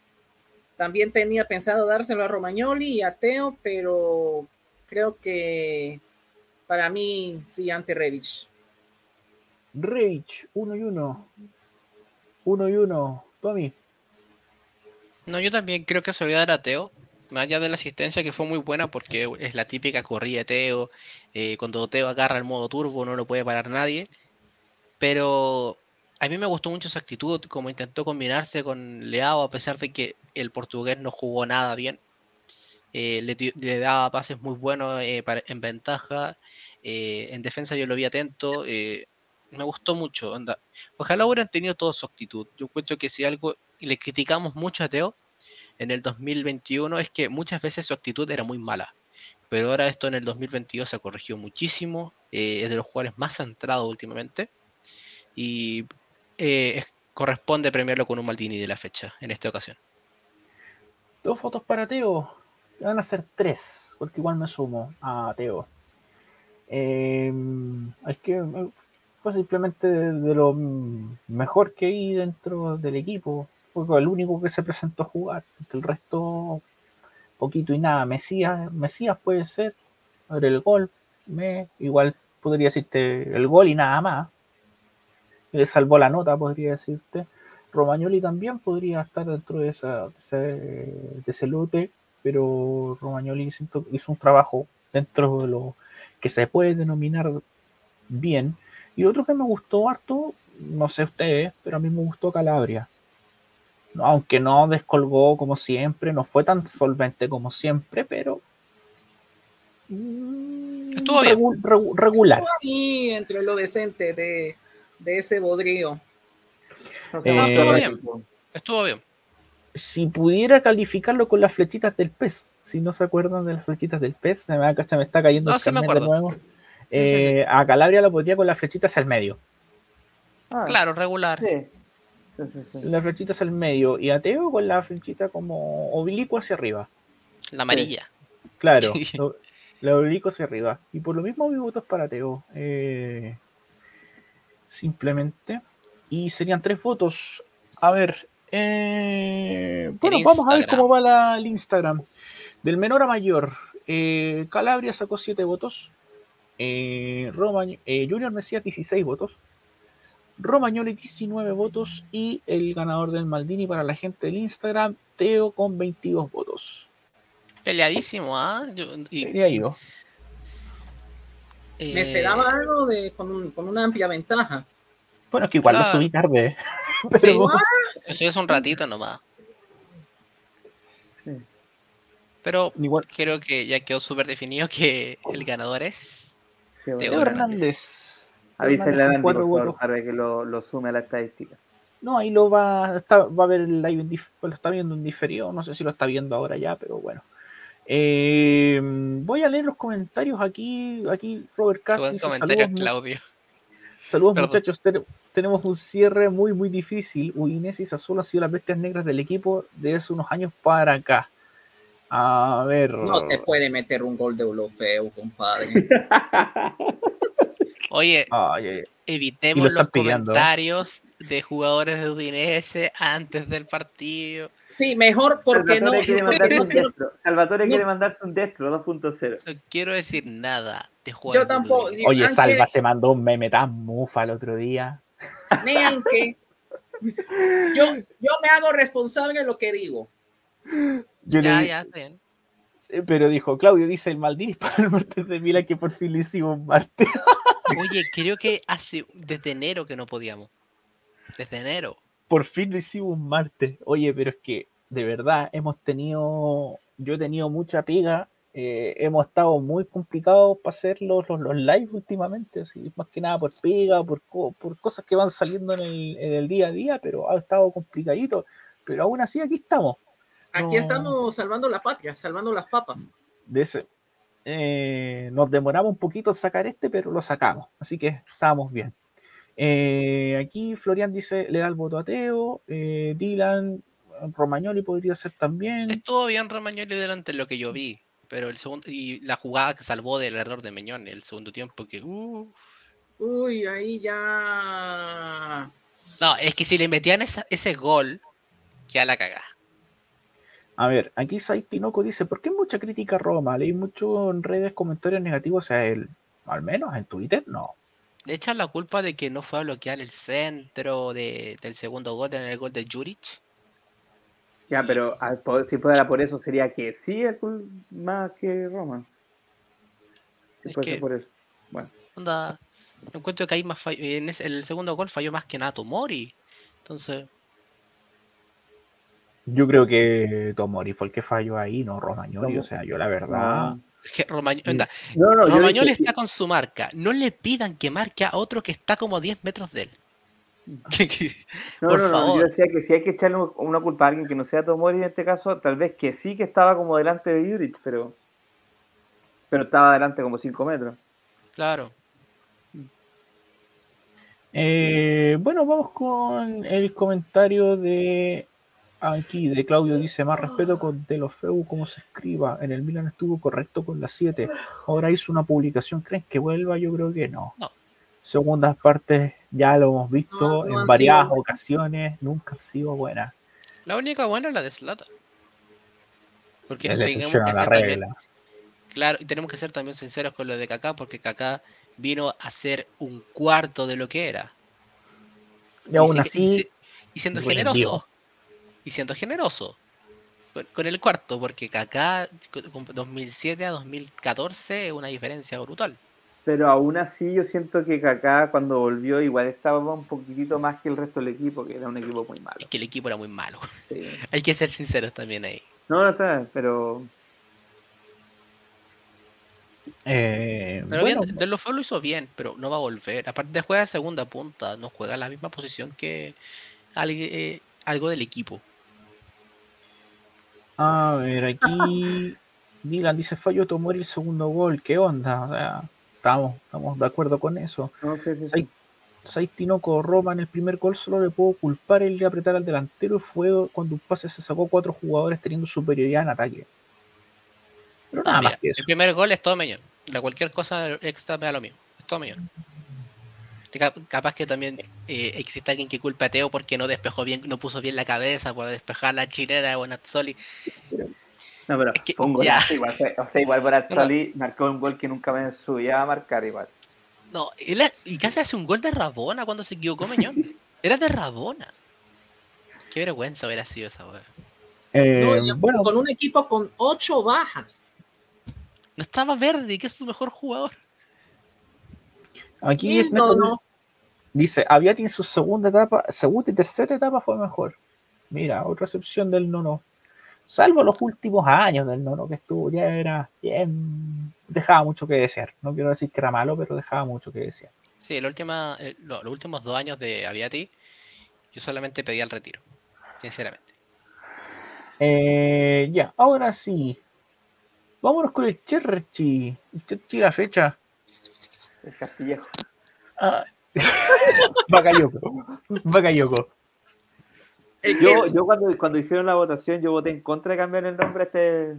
También tenía pensado dárselo a Romagnoli y a Teo, pero creo que para mí sí Ante Rebic. Rage, uno y uno. Uno y uno. Tommy. No, yo también creo que se voy a dar a Teo. Más allá de la asistencia que fue muy buena porque es la típica corrida de Teo. eh, cuando Teo agarra el modo turbo no lo puede parar nadie. Pero a mí me gustó mucho su actitud, como intentó combinarse con Leao a pesar de que el portugués no jugó nada bien. Eh, le, le daba pases muy buenos eh, en ventaja. en defensa yo lo vi atento. Me gustó mucho. Onda. Ojalá hubieran tenido toda su actitud. Yo encuentro que si algo le criticamos mucho a Teo en el 2021 es que muchas veces su actitud era muy mala. Pero ahora esto en el 2022 se corrigió muchísimo. eh, es de los jugadores más centrados últimamente. Y eh, es- corresponde premiarlo con un Maldini de la fecha en esta ocasión. Dos fotos para Teo. Van a ser tres, porque igual me sumo a Teo. Eh, es que eh, fue simplemente de, lo mejor que vi dentro del equipo. Fue el único que se presentó a jugar. El resto, poquito y nada. Mesías, Mesías puede ser. El gol. Me, igual podría decirte el gol y nada más. Le salvó la nota, podría decirte. Romagnoli también podría estar dentro de, esa, de ese, de ese lote, pero Romagnoli hizo un trabajo dentro de lo que se puede denominar bien. Y otro que me gustó harto, no sé ustedes, pero a mí me gustó Calabria. No, aunque no descolgó como siempre, no fue tan solvente como siempre, pero mm, Estuvo bien. regu- regu- regular. Y entre lo decente de, de ese bodrio. No Eh, no, estuvo bien. Estuvo bien. si pudiera calificarlo con las flechitas del pez, si no se acuerdan de las flechitas del pez, se me, se me está cayendo No, el sí me de acuerdo. Nuevo. Sí, sí, Eh, A Calabria lo pondría con las flechitas al medio. Ah, Claro, regular. Sí. Sí, sí, sí. Las flechitas al medio. Y a Teo con la flechita como oblicuo hacia arriba. La amarilla. Claro, lo- la oblicuo hacia arriba. Y por lo mismo mi voto es para Teo. Eh, simplemente. Y serían tres votos. A ver. eh, bueno, vamos a ver cómo va la, el Instagram. Del menor a mayor. eh, Calabria sacó 7 votos. Eh, eh, Junior Mesías 16 votos. Romagnoli 19 votos. Y el ganador del Maldini para la gente del Instagram, Teo con 22 votos. Peleadísimo, ¿ah? Eh, Me esperaba algo de, con, un- con una amplia ventaja. Bueno, es que igual lo Claro. subí tarde. <laughs> Sí, Pero, eso es un ratito nomás. Sí. Pero igual. creo que ya quedó súper definido que el ganador es. Teo Hernández. Avísenle a Andy, por para que lo, lo sume a la estadística. No, ahí lo va, está, va a ver el live en dif- pues lo está viendo en diferido, no sé si lo está viendo ahora ya, pero bueno. Eh, voy a leer los comentarios aquí, aquí Robert Castro saludos, Claudio. saludos Perdón. muchachos, Ten- tenemos un cierre muy muy difícil, Udinese y Sassuolo han sido las bestias negras del equipo de hace unos años para acá. A ver, No te puede meter un gol de Olofeo, compadre. <laughs> Oye, evitemos lo los pidiendo. comentarios de jugadores de Udinese antes del partido. Sí, mejor porque no. Salvatore quiere no mandarse un destro. Salvatore no. quiere mandarse un destro 2.0. No quiero decir nada de jugadores. Yo tampoco. Oye, Ángel- Salva se mandó un meme tan mufa el otro día. Vean que yo, yo me hago responsable de lo que digo. Yo Ya, ya, está bien. Sí, Pero dijo, Claudio dice el Maldini para el martes de Milán que por fin le hicimos martes. Oye, creo que hace desde enero que no podíamos. Desde enero. Por fin lo hicimos un martes. Oye, pero es que de verdad hemos tenido, yo he tenido mucha pega. eh, hemos estado muy complicados para hacer los, los, los live últimamente, así, más que nada por pega, por, por cosas que van saliendo en el, en el día a día, pero ha estado complicadito. Pero aún así aquí estamos. Aquí No. estamos salvando la patria, salvando las papas. de ese. eh, nos demoramos un poquito sacar este, pero lo sacamos, así que estábamos bien. Eh, aquí Florian dice, le da el voto a Teo, eh, Dylan, Romagnoli podría ser también. Estuvo bien Romagnoli delante de lo que yo vi. Pero el segundo. Y la jugada que salvó del error de Meñón el segundo tiempo que. uh. Uy, ahí ya. No, es que si le metían esa- ese gol, ya la cagá. A ver, aquí Sai Tinoco dice, ¿por qué mucha crítica a Roma? Leí mucho en redes comentarios negativos a él, al menos en Twitter, no. Le echan la culpa de que no fue a bloquear el centro de- del segundo gol en el gol de Juric. Ya, pero al po- si fuera por eso sería que sí es cul- más que Roma. Si Es puede que- ser por eso. Bueno, Onda, encuentro que ahí más en ese- el segundo gol falló más que nada Tomori. Entonces, Yo creo que Tomori fue el que falló ahí, no Romagnoli, o sea, yo la verdad... es que Romagnoli, Sí. onda, no, no, Romagnoli está con su marca. No le pidan que marque a otro que está como a 10 metros de él. <laughs> Que- no, por no, no, yo decía que si hay que echarle una culpa a alguien que no sea Tomori en este caso, tal vez que sí que estaba como delante de Juric, pero pero estaba delante como 5 metros. claro. Eh, bueno, vamos con el comentario de Aquí de Claudio dice más respeto con Delofeu como se escriba. En el Milan estuvo correcto con las 7. Ahora hizo una publicación. ¿Creen que vuelva? Yo creo que no. No. Segundas partes ya lo hemos visto No, no en varias ocasiones. Nunca han sido buenas. La única buena es la de Slata. Porque Es la excepción que a la ser también- regla. claro, y tenemos que ser también sinceros con lo de Kaká, porque Kaká vino a ser un cuarto de lo que era. Y aún así, y siendo generoso. Y siendo generoso. Con, con el cuarto, porque Kaká con- con 2007 a 2014 es una diferencia brutal. Pero aún así yo siento que Kaká cuando volvió igual estaba un poquitito más que el resto del equipo, que era un equipo muy malo. Es que el equipo era muy malo. Sí. <laughs> Hay que ser sinceros también ahí. No, no está, pero eh, Pero bueno, bien, De lo hizo bien, pero no va a volver. Aparte juega segunda punta, no juega la misma posición que alguien- eh, algo del equipo. A ver, aquí Dylan dice fallo Tomori el segundo gol. ¿Qué onda? O sea, estamos, estamos de acuerdo con eso. no Sai Tinoco Roma en el primer gol solo le puedo culpar el de apretar al delantero fue cuando un pase se sacó cuatro jugadores teniendo superioridad en ataque. Pero nada Ah, mira, más que eso. el primer gol es todo Meñón. La cualquier cosa extra me da lo mismo. Es todo Meñón. Ca- Capaz que también eh, existe alguien que culpe a Teo porque no despejó bien, no puso bien la cabeza por despejar la chilena de Bonazzoli. No, pero Es que fue un golazo igual. O sea, igual Bonazzoli marcó un gol que nunca me subía a marcar igual. No, él y casi hace un gol de Rabona cuando se equivocó Meñón. Era de Rabona. Qué vergüenza hubiera sido esa weá. Eh, No, bueno, con un equipo con ocho bajas. No estaba Verdi, que es su mejor jugador. aquí es no, no. Dice Aviati en su segunda etapa, segunda y tercera etapa fue mejor. Mira, otra excepción del nono. Salvo los últimos años del nono que estuvo, ya era bien. Dejaba mucho que desear. No quiero decir que era malo, pero dejaba mucho que desear. Sí, la última, eh, lo- los últimos dos años de Aviati, yo solamente pedía el retiro. Sinceramente. Eh, ya, ahora sí. Vámonos con el Cherchi. El Cherchi la fecha. El Castillejo. Ah. El que Yo, yo cuando, cuando hicieron la votación, yo voté en contra de cambiar el nombre a este,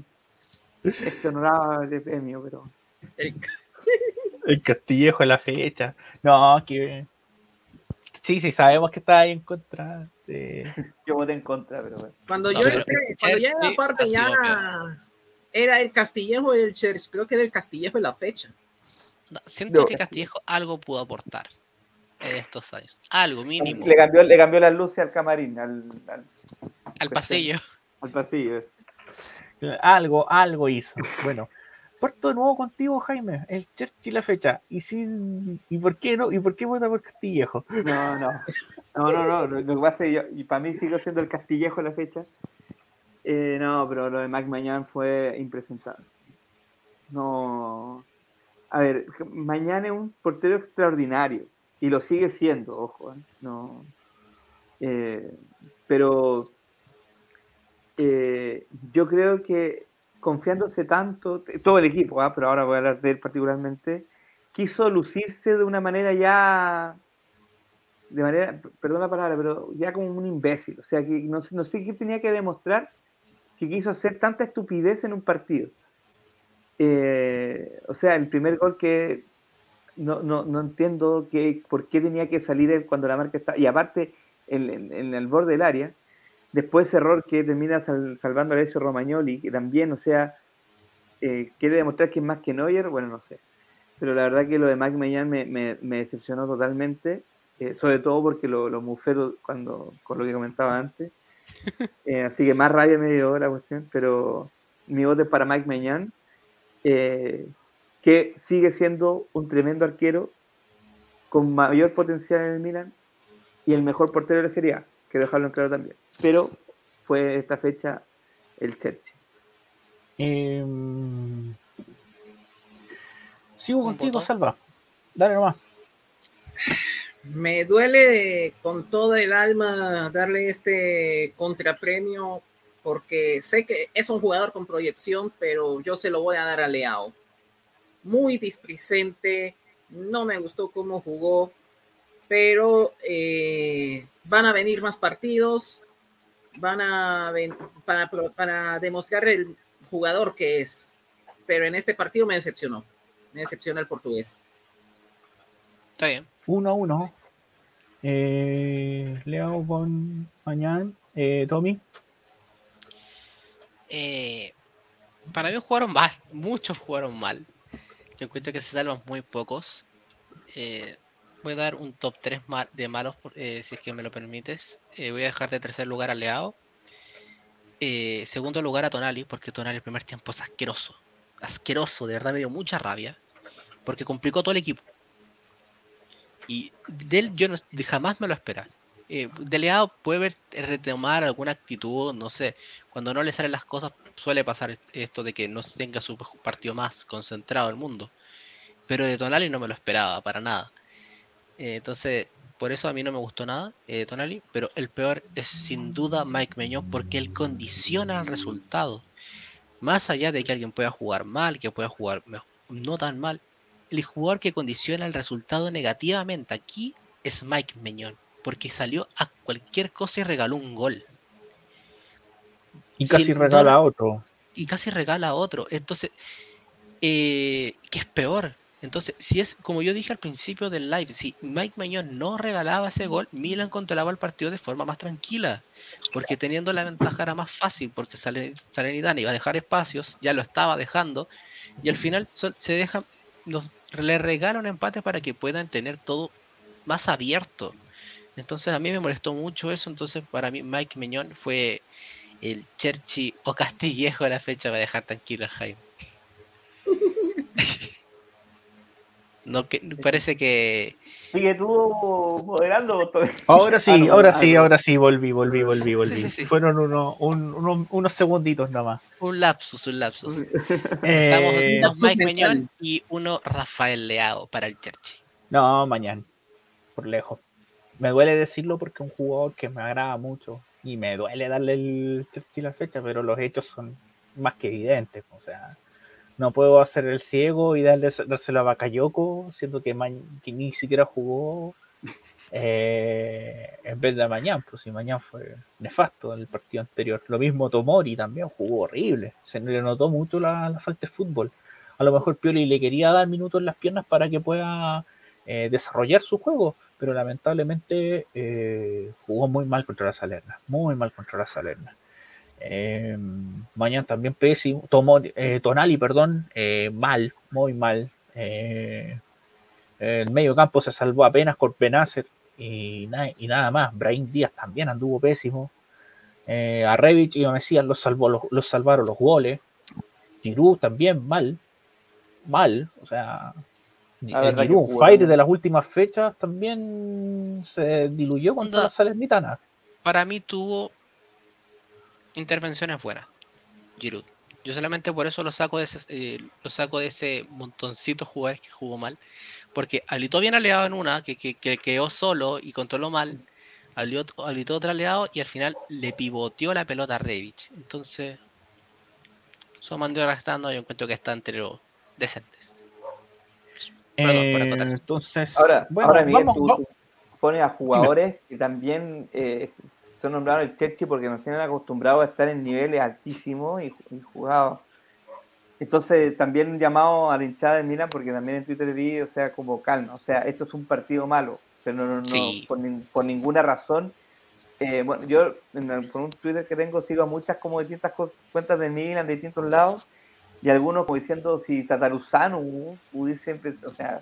este honorable premio, pero el- El Castillejo en la fecha. No, que. Sí, sí, sabemos que está ahí en contra de. yo voté en contra, pero bueno. cuando No, yo pero entré- cuando ya era Chelsea parte ya era el Castillejo y el Church. Creo que era el Castillejo en la fecha. No, Siento No. que Castillejo algo pudo aportar en estos años. Algo mínimo. Le cambió, le cambió las luces al camarín, al, al, Al pasillo. al pasillo. Algo, algo hizo. Bueno, parto de nuevo contigo, Jaime. El Cherchi la fecha. ¿Y, si, ¿Y por qué no? ¿Y por qué vota por Castillejo? No, no. No, no, no. Lo, que pasa es que yo, y para mí sigo siendo el Castillejo la fecha. Eh, no, pero lo de Mac Mañán fue impresentable. No. A ver, Mañán es un portero extraordinario y lo sigue siendo, ojo. ¿eh? No. Eh, pero eh, yo creo que confiándose tanto, todo el equipo, ¿ah? pero ahora voy a hablar de él particularmente, quiso lucirse de una manera ya de manera, perdón la palabra, pero ya como un imbécil. O sea, que no, no sé qué tenía que demostrar que quiso hacer tanta estupidez en un partido. Eh, o sea, el primer gol que no, no, no entiendo que, por qué tenía que salir él cuando la marca está. Y aparte, en, en- en el borde del área, después ese error que termina sal- salvando a Alessio Romagnoli, que también, o sea, eh, quiere demostrar que es más que Neuer, bueno, no sé. Pero la verdad que lo de Mac Mellán me, me, me decepcionó totalmente, eh, sobre todo porque lo, lo mufero cuando, con lo que comentaba antes. <laughs> Eh, así que más rabia me dio la cuestión, pero mi voto es para Mike Mañán, eh, que sigue siendo un tremendo arquero con mayor potencial en el Milan y el mejor portero de la Serie A, quiero dejarlo en claro también. Pero fue esta fecha el Chelsea. Em, sigo contigo. Salva. Dale nomás. Me duele con todo el alma darle este contrapremio porque sé que es un jugador con proyección, pero yo se lo voy a dar a Leao. Muy displicente, no me gustó cómo jugó, pero eh, van a venir más partidos van a ven- para, para demostrar el jugador que es. Pero en este partido me decepcionó. Me decepciona el portugués. Está bien. 1 a 1. Eh, Leo con mañana. Eh, Tommy. Eh, para mí jugaron mal, muchos jugaron mal. Yo encuentro que se salvan muy pocos. Eh, voy a dar un top 3 de malos, eh, si es que me lo permites. Eh, voy a dejar de tercer lugar a Leao. Segundo lugar a Tonali, porque Tonali el primer tiempo es asqueroso. Asqueroso, de verdad me dio mucha rabia. Porque complicó todo el equipo. Y de él yo jamás me lo esperaba. Eh, de Leao puede ver, retomar alguna actitud, no sé, cuando no le salen las cosas suele pasar esto de que no tenga su partido más concentrado el mundo. Pero de Tonali no me lo esperaba para nada. Eh, entonces, por eso a mí no me gustó nada eh, Tonali, pero el peor es sin duda Mike Meñón porque él condiciona el resultado. Más allá de que alguien pueda jugar mal, que pueda jugar no tan mal, el jugador que condiciona el resultado negativamente aquí es Mike Meñón, porque salió a cualquier cosa y regaló un gol. Y casi regala a otro. y casi regala a otro. Entonces, eh, ¿qué es peor? Entonces, si es como yo dije al principio del live, si Mike Mañón no regalaba ese gol, Milan controlaba el partido de forma más tranquila, porque teniendo la ventaja era más fácil, porque Salen- Salernitana iba a dejar espacios, ya lo estaba dejando, y al final se deja, los, le regala un empate para que puedan tener todo más abierto. Entonces a mí me molestó mucho eso, entonces para mí Mike Meñón fue el Cherchi o Castillejo de la fecha para dejar tranquilo al Jaime. <laughs> No, que, parece que Sigue tú moderando. Ahora sí, Ah, no, ahora ah, sí, no. ahora sí, volví, volví, volví, volví. sí, sí. Fueron uno- un- uno- unos segunditos nomás. un lapsus, un lapsus. Estamos Eh, dos lapsus Mike. Meñón y uno Rafael Leao para el Cherchi. no, mañana, por lejos. Me duele decirlo porque es un jugador que me agrada mucho y me duele darle el Chelsea la fecha, pero los hechos son más que evidentes. O sea, no puedo hacer el ciego y darle, dárselo a Bakayoko, siendo que, Ma- que ni siquiera jugó eh, en vez de Mañán, pues si Mañán fue nefasto en el partido anterior. Lo mismo Tomori también jugó horrible, se le notó mucho la, la falta de fútbol. A lo mejor Pioli le quería dar minutos en las piernas para que pueda eh, desarrollar su juego, pero lamentablemente eh, jugó muy mal contra la Salerna, muy mal contra la Salerna. Eh, mañana también pésimo, tomó, eh, Tonali, perdón, eh, mal, muy mal. El medio campo se salvó apenas con Benacer y, na- y nada más. Brahim Díaz también anduvo pésimo. A y Mesías los, salvó, los salvaron los goles. Giroud también mal, mal, o sea, La el verdad que Giroud, jugó Fire de las últimas fechas también se diluyó contra la Salernitana. Para mí tuvo intervenciones buenas, Giroud. Yo solamente por eso lo saco de ese, eh, lo saco de ese montoncito de jugadores que jugó mal. Porque habilitó bien aliado en una, que, que, que quedó solo y controló mal. Habilitó, habilitó otro aliado y al final le pivoteó la pelota a Revich. Entonces, eso mandó restando. Yo encuentro que está entre los decentes. Perdón por Eh, acotar entonces, Ahora, bueno, ahora Miguel, vamos, tú, va- tú pones a jugadores que también eh, son nombrados el Chelsea porque nos tienen acostumbrados a estar en niveles altísimos y, y jugados. Entonces, también un llamado a la hinchada del Milan porque también en Twitter vi, o sea, como calma. O sea, esto es un partido malo, pero no, no, no, Sí. por, nin- por ninguna razón. Eh, bueno, yo en el- por un Twitter que tengo sigo a muchas como distintas cuentas de Milan de distintos lados y algunos como diciendo si Tataruzano pudiese, empe- o sea,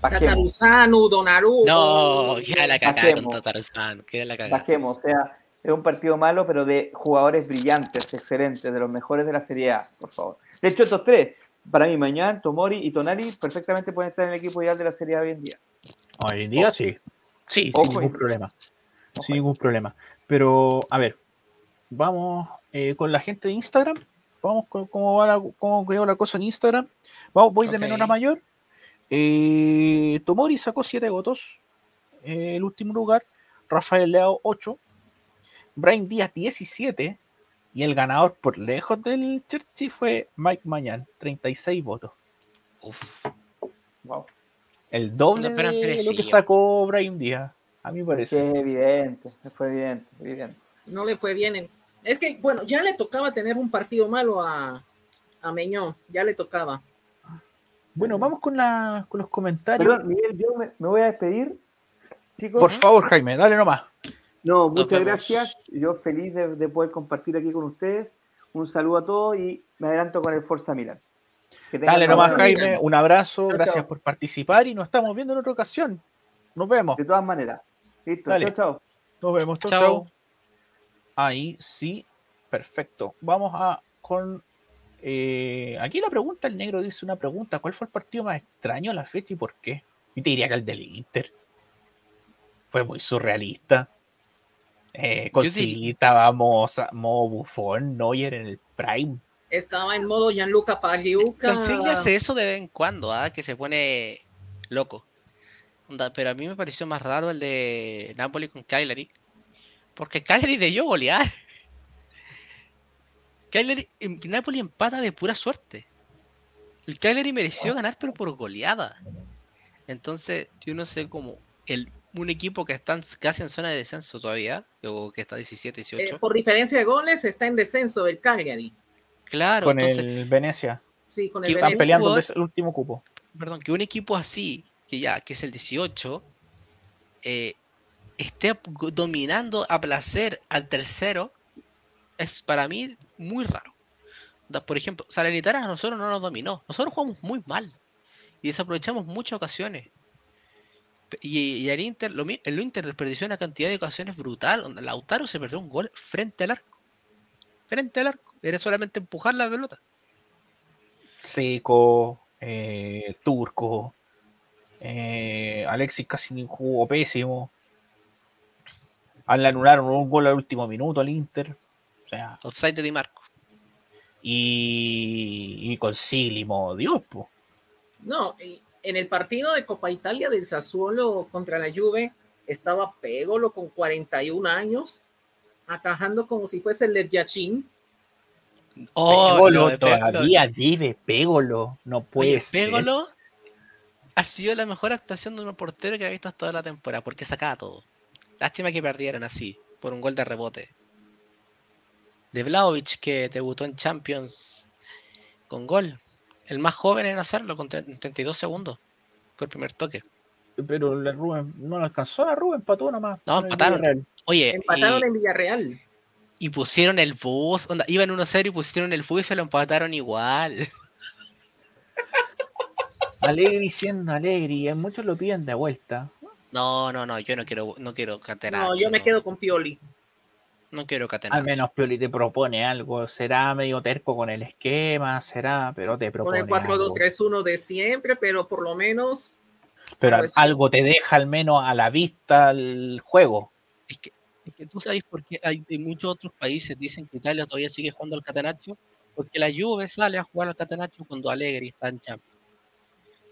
bajemos. Tataruzano, Donaru. No, queda la cagada con bajemos. Tataruzán. Queda la cagada. bajemos, o sea, es un partido malo, pero de jugadores brillantes, excelentes, de los mejores de la Serie A, por favor. De hecho, estos tres, para mí, Mañana, Tomori y Tonali, perfectamente pueden estar en el equipo ideal de la Serie A hoy en día. Hoy en día sí. Sí, Ojo sin ningún problema. Ojo Sin ningún problema. Pero, a ver, vamos eh, con la gente de Instagram. Vamos con cómo, va la, cómo quedó la cosa en Instagram. Vamos, voy de menor a mayor. Eh, Tomori sacó 7 votos. eh, el último lugar. Rafael Leao 8. Brian Díaz 17. Y el ganador por lejos del Chelsea fue Mike Mañan, 36 votos. Uf. Wow. El doble No, de lo que sacó Brian Díaz, a mi Que parece. es evidente, fue evidente, evidente. no le fue bien. En... Es que, bueno, ya le tocaba tener un partido malo a, a Meñón, ya le tocaba. Bueno, vamos con, la, con los comentarios. Perdón, Miguel, yo me, me voy a despedir. Chicos, Por favor, Jaime, dale nomás. no, muchas gracias. Yo feliz de, de poder compartir aquí con ustedes. Un saludo a todos y me adelanto con el Forza Milan. Que Dale nomás, Jaime. Un abrazo. Gracias por participar y nos estamos viendo en otra ocasión. Nos vemos. De todas maneras. Listo, chao, chao. Nos vemos. Chau, Chao. Ahí sí. Perfecto. Vamos a con. eh, aquí la pregunta, el negro dice una pregunta. ¿Cuál fue el partido más extraño a la fecha y por qué? Yo te diría que el del Inter. Fue muy surrealista. Eh, con Yo di- Silita, estábamos a modo bufón, Neuer en el Prime. Estaba en modo Gianluca Pagliuca. Consigue hace eso de vez en cuando, ¿ah? que se pone loco. Pero a mí me pareció más raro el de Napoli con Cagliari. Porque Cagliari debió golear. Cagliari, Napoli empata de pura suerte. El Cagliari mereció ganar, pero por goleada. Entonces, yo no sé cómo el, un equipo que está en- casi en zona de descenso todavía, o que está 17, Eh, 18. por diferencia de goles, está en descenso del Cagliari. claro, con entonces, el Venecia. Sí, con Que el Están Venecia. peleando jugador- el último cupo. perdón, que un equipo así, que ya, que es el 18, eh, esté dominando a placer al tercero, es para mí muy raro. Por ejemplo, Salernitana a nosotros no nos dominó. Nosotros jugamos muy mal y desaprovechamos muchas ocasiones. Y, y el Inter, lo, el Inter desperdició una cantidad de ocasiones brutal. Lautaro se perdió un gol frente al arco. Frente al arco. Era solamente empujar la pelota. Seco, eh, turco, eh, Alexis casi jugó pésimo. Le anularon un gol al último minuto al Inter. O sea, Offside de Di Marco. y, y con Silimo, Dios, po. No, en el partido de Copa Italia del Sassuolo contra la Juve estaba Pégolo con 41 años, atajando como si fuese el de Yachin. Oh, Pégolo de Pe- lo- todavía vive, Pégolo. No puede Oye, ser. Pégolo ha sido la mejor actuación de un portero que ha visto toda la temporada, porque sacaba todo. Lástima que perdieran así, por un gol de rebote. De Vlaovic, que debutó en Champions con gol. El más joven en hacerlo, con tre- 32 segundos. Fue el primer toque. Pero la Rubén no le alcanzó a Rubén, empató nomás. No, empataron. Oye, Empataron y, en Villarreal. y pusieron el bus, onda, iban 1-0 y pusieron el bus y se lo empataron igual. <laughs> Alegri siendo Alegri, muchos lo piden de vuelta. No, no, no, yo no quiero, no quiero catenar. No, yo me quedo con Pioli. No quiero catenar. Al menos Pioli te propone algo, será medio terco con el esquema, será, pero te Con propone el algo. 4-2-3-1 de siempre, pero por lo menos Pero pues- algo te deja al menos a la vista el juego. Es que, es que tú sabes por qué hay, en muchos otros países dicen que Italia todavía sigue jugando al Catenaccio, porque la Juve sale a jugar al Catenaccio cuando Allegri está en Champions.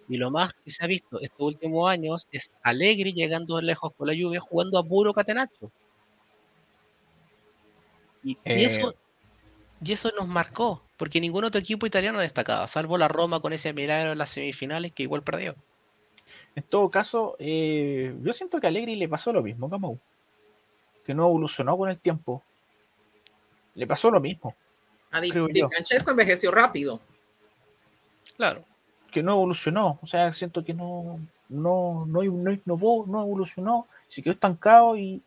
Y lo más que se ha visto estos últimos años es Allegri llegando lejos con la Juve jugando a puro Catenaccio. Y, y Eh. eso, y eso nos marcó, porque ningún otro equipo italiano destacaba, salvo la Roma con ese milagro en las semifinales que igual perdió. En todo caso, eh, yo siento que a Allegri le pasó lo mismo, Camau. Que no evolucionó con el tiempo. Le pasó lo mismo. a Di. Francesco envejeció rápido. Claro. Que no evolucionó. O sea, siento que no, no, no, no innovó, no evolucionó. Se quedó estancado y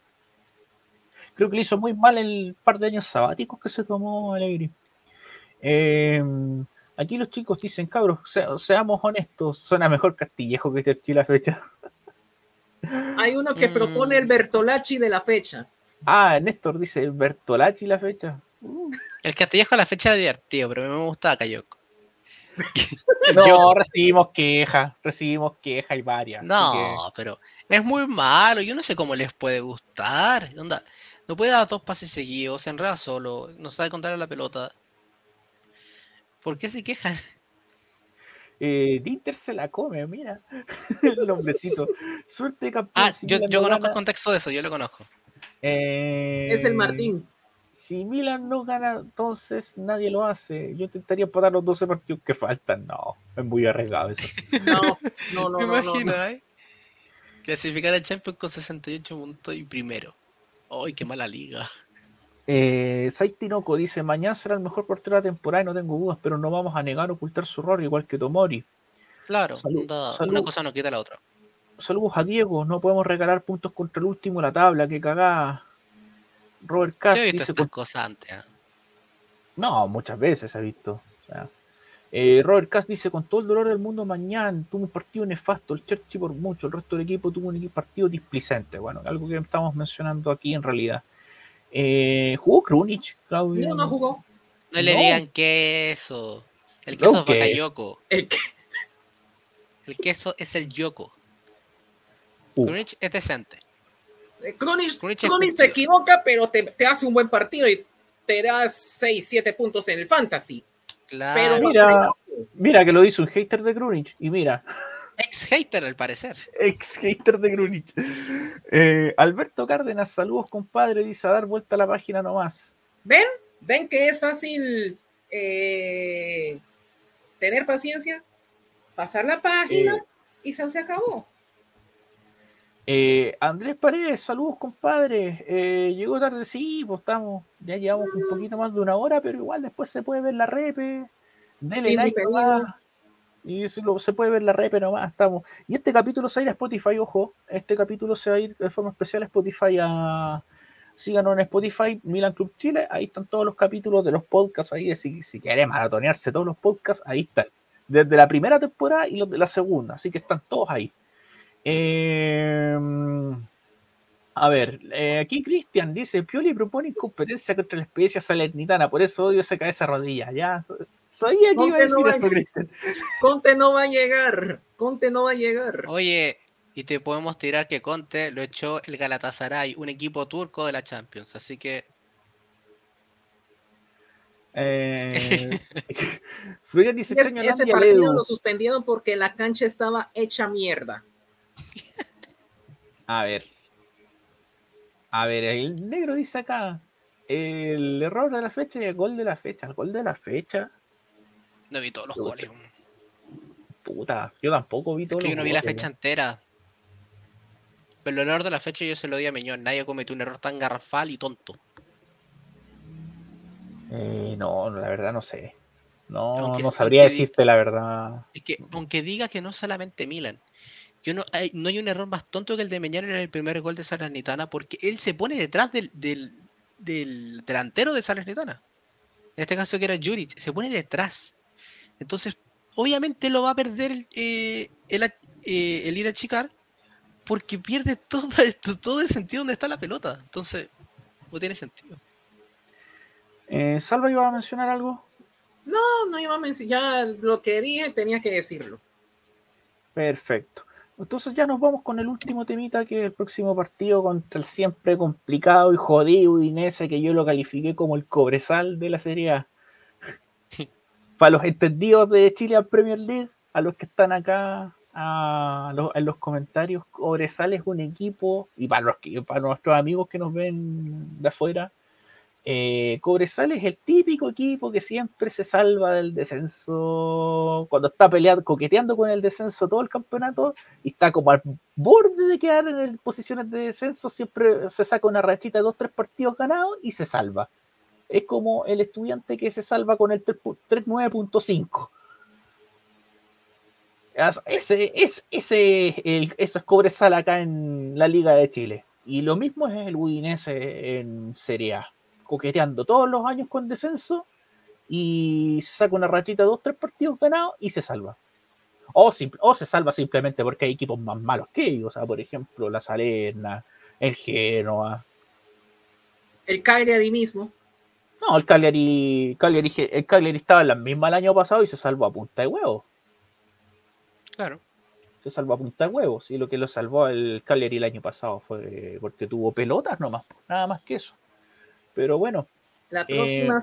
creo que le hizo muy mal el par de años sabáticos que se tomó Allegri. Eh, aquí los chicos dicen, cabros, se- seamos honestos, suena mejor Castillejo que Churchill la fecha. <laughs> Hay uno que Mm. propone el Bertolacci de la fecha. Ah, Néstor dice Bertolacci la fecha. El Castillejo a la fecha era divertido, pero a mí me gustaba Cayoco. <laughs> No, recibimos quejas, recibimos quejas y varias. No, pero es muy malo. Yo no sé cómo les puede gustar. Onda, no puede dar dos pases seguidos, se enreda solo, no sabe contarle la pelota. ¿Por qué se quejan? que, <laughs> eh, Dinter se la come, mira. <laughs> el hombrecito. Suerte campeón. Ah, yo, yo no conozco gana, el contexto de eso, yo lo conozco. eh, Es el Martín. Si Milan no gana, entonces nadie lo hace. Yo intentaría empatar los 12 partidos que faltan. No, es muy arriesgado eso. <laughs> No, no, no, <laughs> Me no, no. ¿eh? Clasificar al Champions con 68 puntos y primero. ¡Ay, qué mala liga! Eh, Saitinoco dice, mañana será el mejor portero de la temporada y no tengo dudas, pero no vamos a negar o ocultar su error, igual que Tomori. Claro, Salud, salud. una cosa no quita la otra. Saludos a Diego, no podemos regalar puntos contra el último de la tabla, que cagada. Robert Yo Cass he visto dice, estas cosas antes. ¿ah? No, muchas veces se ha visto. O sea, eh, Robert Cass dice, con todo el dolor del mundo, mañana tuvo un partido nefasto, el Chelsea por mucho, el resto del equipo tuvo un partido displicente. Bueno, algo que estamos mencionando aquí en realidad. Eh, ¿Jugó Krunic, Claudio? No, no jugó. No le No. digan queso. El No, queso es. El que- El queso es el yoko. Uh. Krunic es decente. Krunic es Krunic se equivoca, pero te, te hace un buen partido y te da 6, 7 puntos en el fantasy. Claro. Pero Mira, mira que lo dice un hater de Krunic. Y mira, Ex hater al parecer. ex hater de Krunic. Eh, Alberto Cárdenas, saludos compadre, dice a dar vuelta a la página nomás. ¿Ven? ¿Ven que es fácil eh, tener paciencia? Pasar la página Eh. y se, se acabó. Eh, Andrés Paredes, saludos compadre. Eh, llegó tarde, sí, pues estamos, ya llevamos un poquito más de una hora, pero igual después se puede ver la repe. Dele like. Y si lo- se puede ver la repe nomás, estamos. Y este capítulo se va a ir a Spotify, ojo. Este capítulo se va a ir de forma especial a Spotify a. Síganos en Spotify, Milan Club Chile. Ahí están todos los capítulos de los podcasts. Ahí, si, si quieren maratonearse todos los podcasts, ahí están. Desde la primera temporada y los de la segunda. Así que están todos ahí. Eh, a ver, eh, aquí Cristian dice: Pioli propone incompetencia contra la especie salernitana, por eso odio esa cabeza rodilla. Ya, sabía que iba a Conte decir no va eso, a- Cristian. Conte no va a llegar. Conte no va a llegar. Oye, y te podemos tirar que Conte lo echó el Galatasaray, un equipo turco de la Champions. Así que Eh, <laughs> Florian dice: Es- ese partido Ledu". lo suspendieron porque la cancha estaba hecha mierda. A ver. A ver, el negro dice acá. El error de la fecha y el gol de la fecha. El gol de la fecha. no vi todos los goles. Puta, yo tampoco vi Es todo que yo no vi la fecha entera. Pero el error de la fecha yo se lo di a Meñón. Nadie cometió un error tan garrafal y tonto. Eh, no, la verdad no sé. No, Aunque- no sabría decirte la verdad. Es que, aunque diga que no solamente Milan, yo no hay, no hay un error más tonto que el de Meñán en el primer gol de Salernitana, porque él se pone detrás del, del, del delantero de Salernitana. En este caso que era Juric, se pone detrás. Entonces, obviamente lo va a perder el, eh, el, eh, el ir a chicar, porque pierde todo, <laughs> todo el sentido donde está la pelota. Entonces, no tiene sentido. Eh, Salva iba a mencionar algo. No, no iba a mencionar. Ya lo que dije tenía que decirlo. Perfecto. Entonces ya nos vamos con el último temita, que es el próximo partido contra el siempre complicado y jodido Udinese, que yo lo califiqué como el cobresal de la Serie A. <laughs> Para los entendidos de Chile al Premier League, a los que están acá a los- en los comentarios, Cobresal es un equipo, y para, los que, para nuestros amigos que nos ven de afuera, eh, Cobresal es el típico equipo que siempre se salva del descenso cuando está peleando, coqueteando con el descenso todo el campeonato y está como al borde de quedar en posiciones de descenso, siempre se saca una rachita de dos, tres partidos ganados y se salva. Es como el estudiante que se salva con el 3 pu- 3.9.5. As- Ese, es, ese, el, es Cobresal acá en la Liga de Chile. Y lo mismo es el Udinese en Serie A. Coqueteando todos los años con descenso y se saca una rachita de dos, tres partidos ganados y se salva. O, simple- o se salva simplemente porque hay equipos más malos que ellos. O sea, por ejemplo, la Salerna, el Genoa. El Cagliari mismo. No, el Cagliari, Cagliari, el Cagliari estaba en la misma el año pasado y se salvó a punta de huevo. Claro. Se salvó a punta de huevos. Y lo que lo salvó el Cagliari el año pasado fue porque tuvo pelotas nomás. Nada más que eso. Pero bueno, La Eh, próxima,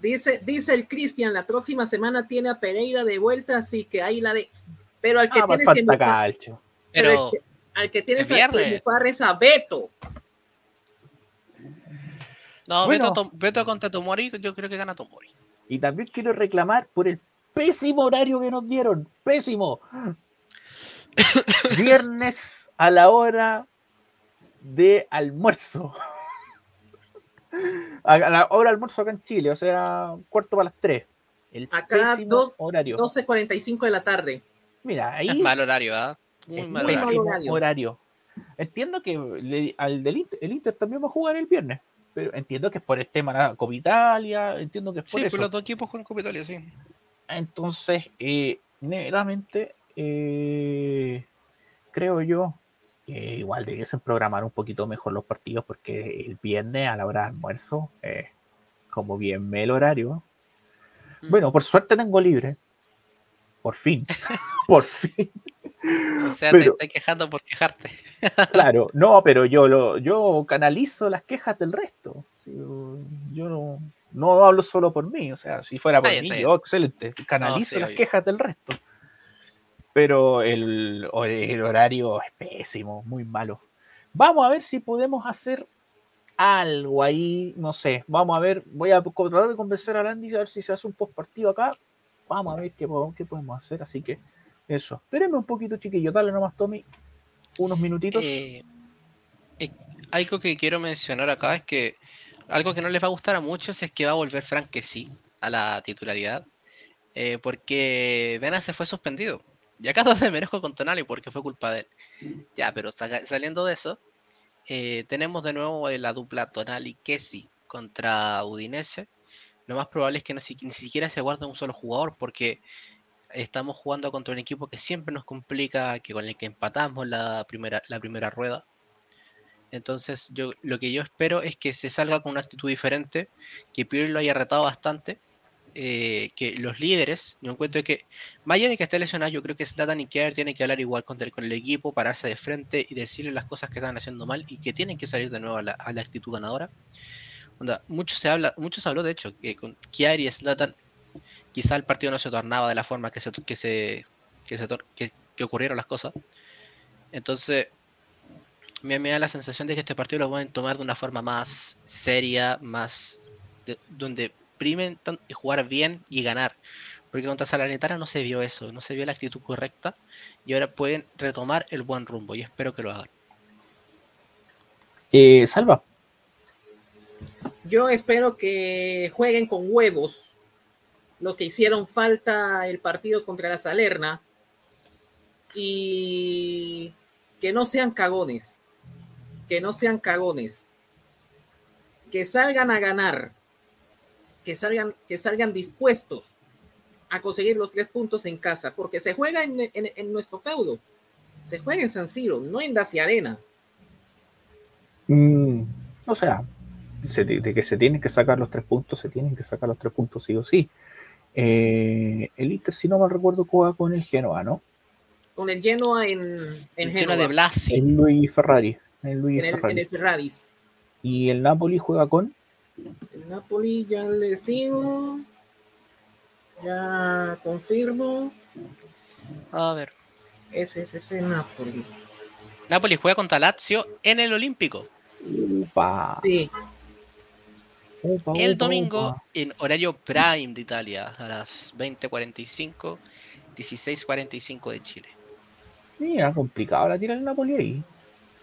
dice, dice el Cristian, la próxima semana tiene a Pereira de vuelta, así que ahí la de. Pero al que ah, tienes falta que mufar, pero Pero el que- al que tienes que mufar es a Beto. no, Bueno. Beto, Beto contra Tomori, yo creo que gana Tomori. Y también quiero reclamar por el pésimo horario que nos dieron. Pésimo. <laughs> Viernes a la hora de almuerzo. <laughs> A la hora de almuerzo acá en Chile, o sea, cuarto para las 3. El Acá, pésimo dos- horario. 12.45 de la tarde. Mira, Es ahí mal horario, ¿ah? Muy es mal muy horario. mal horario. Entiendo que le- al del Inter, el Inter también va a jugar el viernes, pero entiendo que es por el tema de Copa Italia, entiendo que es por Sí, eso. pues los dos equipos con Copa Italia, sí. Entonces, eh, netamente, eh, creo yo que igual debiesen programar un poquito mejor los partidos porque el viernes a la hora de almuerzo, eh, como bien me el horario. Mm. Bueno, por suerte tengo libre. Por fin. <laughs> por fin. O sea, Pero- te estás quejando por quejarte. <laughs> Claro, no, pero yo lo, yo canalizo las quejas del resto. Sí, yo no, no hablo solo por mí, o sea, si fuera por bien, mí, yo excelente, canalizo sí, las quejas del resto. Pero el, el horario es pésimo, muy malo. Vamos a ver si podemos hacer algo ahí, no sé, vamos a ver, voy a tratar de convencer a Landy a ver si se hace un post partido acá. Vamos a ver qué, qué podemos hacer, así que eso. Espérenme un poquito, chiquillo, dale nomás, Tommy, unos minutitos. Eh, eh, algo que quiero mencionar acá es que algo que no les va a gustar a muchos es que va a volver Frank que sí a la titularidad. eh, porque Vena se fue suspendido. Y acá <laughs> donde merezco con Tonali porque fue culpa de él. Ya, pero saliendo de eso, eh, tenemos de nuevo la dupla Tonali Kessi contra Udinese. Lo más probable es que ni siquiera se guarde un solo jugador porque estamos jugando contra un equipo que siempre nos complica, que con el que empatamos la primera, la primera rueda. Entonces, yo lo que yo espero es que se salga con una actitud diferente, que Pirlo lo haya retado bastante, eh, que los líderes, yo encuentro que, más allá de que esté lesionado, yo creo que Zlatan y Kier tienen que hablar igual con el, con el equipo, pararse de frente y decirle las cosas que están haciendo mal y que tienen que salir de nuevo a la, a actitud ganadora. Onda, mucho se habla, mucho habló de hecho, que con Kier y Zlatan quizá el partido no se tornaba de la forma que se, que se, que se que- ocurrieron las cosas. Entonces, me, da la sensación de que este partido lo pueden tomar de una forma más seria, más de- donde primen tan- y jugar bien y ganar. Porque contra Salernitana no se vio eso, no se vio la actitud correcta y ahora pueden retomar el buen rumbo y espero que lo hagan. Eh, Salva, Yo espero que jueguen con huevos los que hicieron falta el partido contra la Salerna y que no sean cagones, que no sean cagones, que salgan a ganar, que salgan, que salgan dispuestos a conseguir los tres puntos en casa, porque se juega en, en- en nuestro feudo, se juega en San Siro, no en Dacia Arena. mm, o sea, se- de, que se tienen que sacar los tres puntos, se tienen que sacar los tres puntos sí o sí. Eh, el Inter, si no mal recuerdo, juega con el Genoa, ¿no? Con el Genoa en, en Lleno de Blasi. El Luis Ferrari. Luis en el, Ferrari. en el Ferraris. Y el Napoli juega con. El Napoli ya les digo. Ya confirmo. A ver. Ese es ese Napoli. Napoli juega contra Lazio en el Olímpico. Upa, Sí, upa, El domingo upa. en horario prime de Italia a las 20:45, 16:45 de Chile. Mira, complicado la tira el Napoli ahí.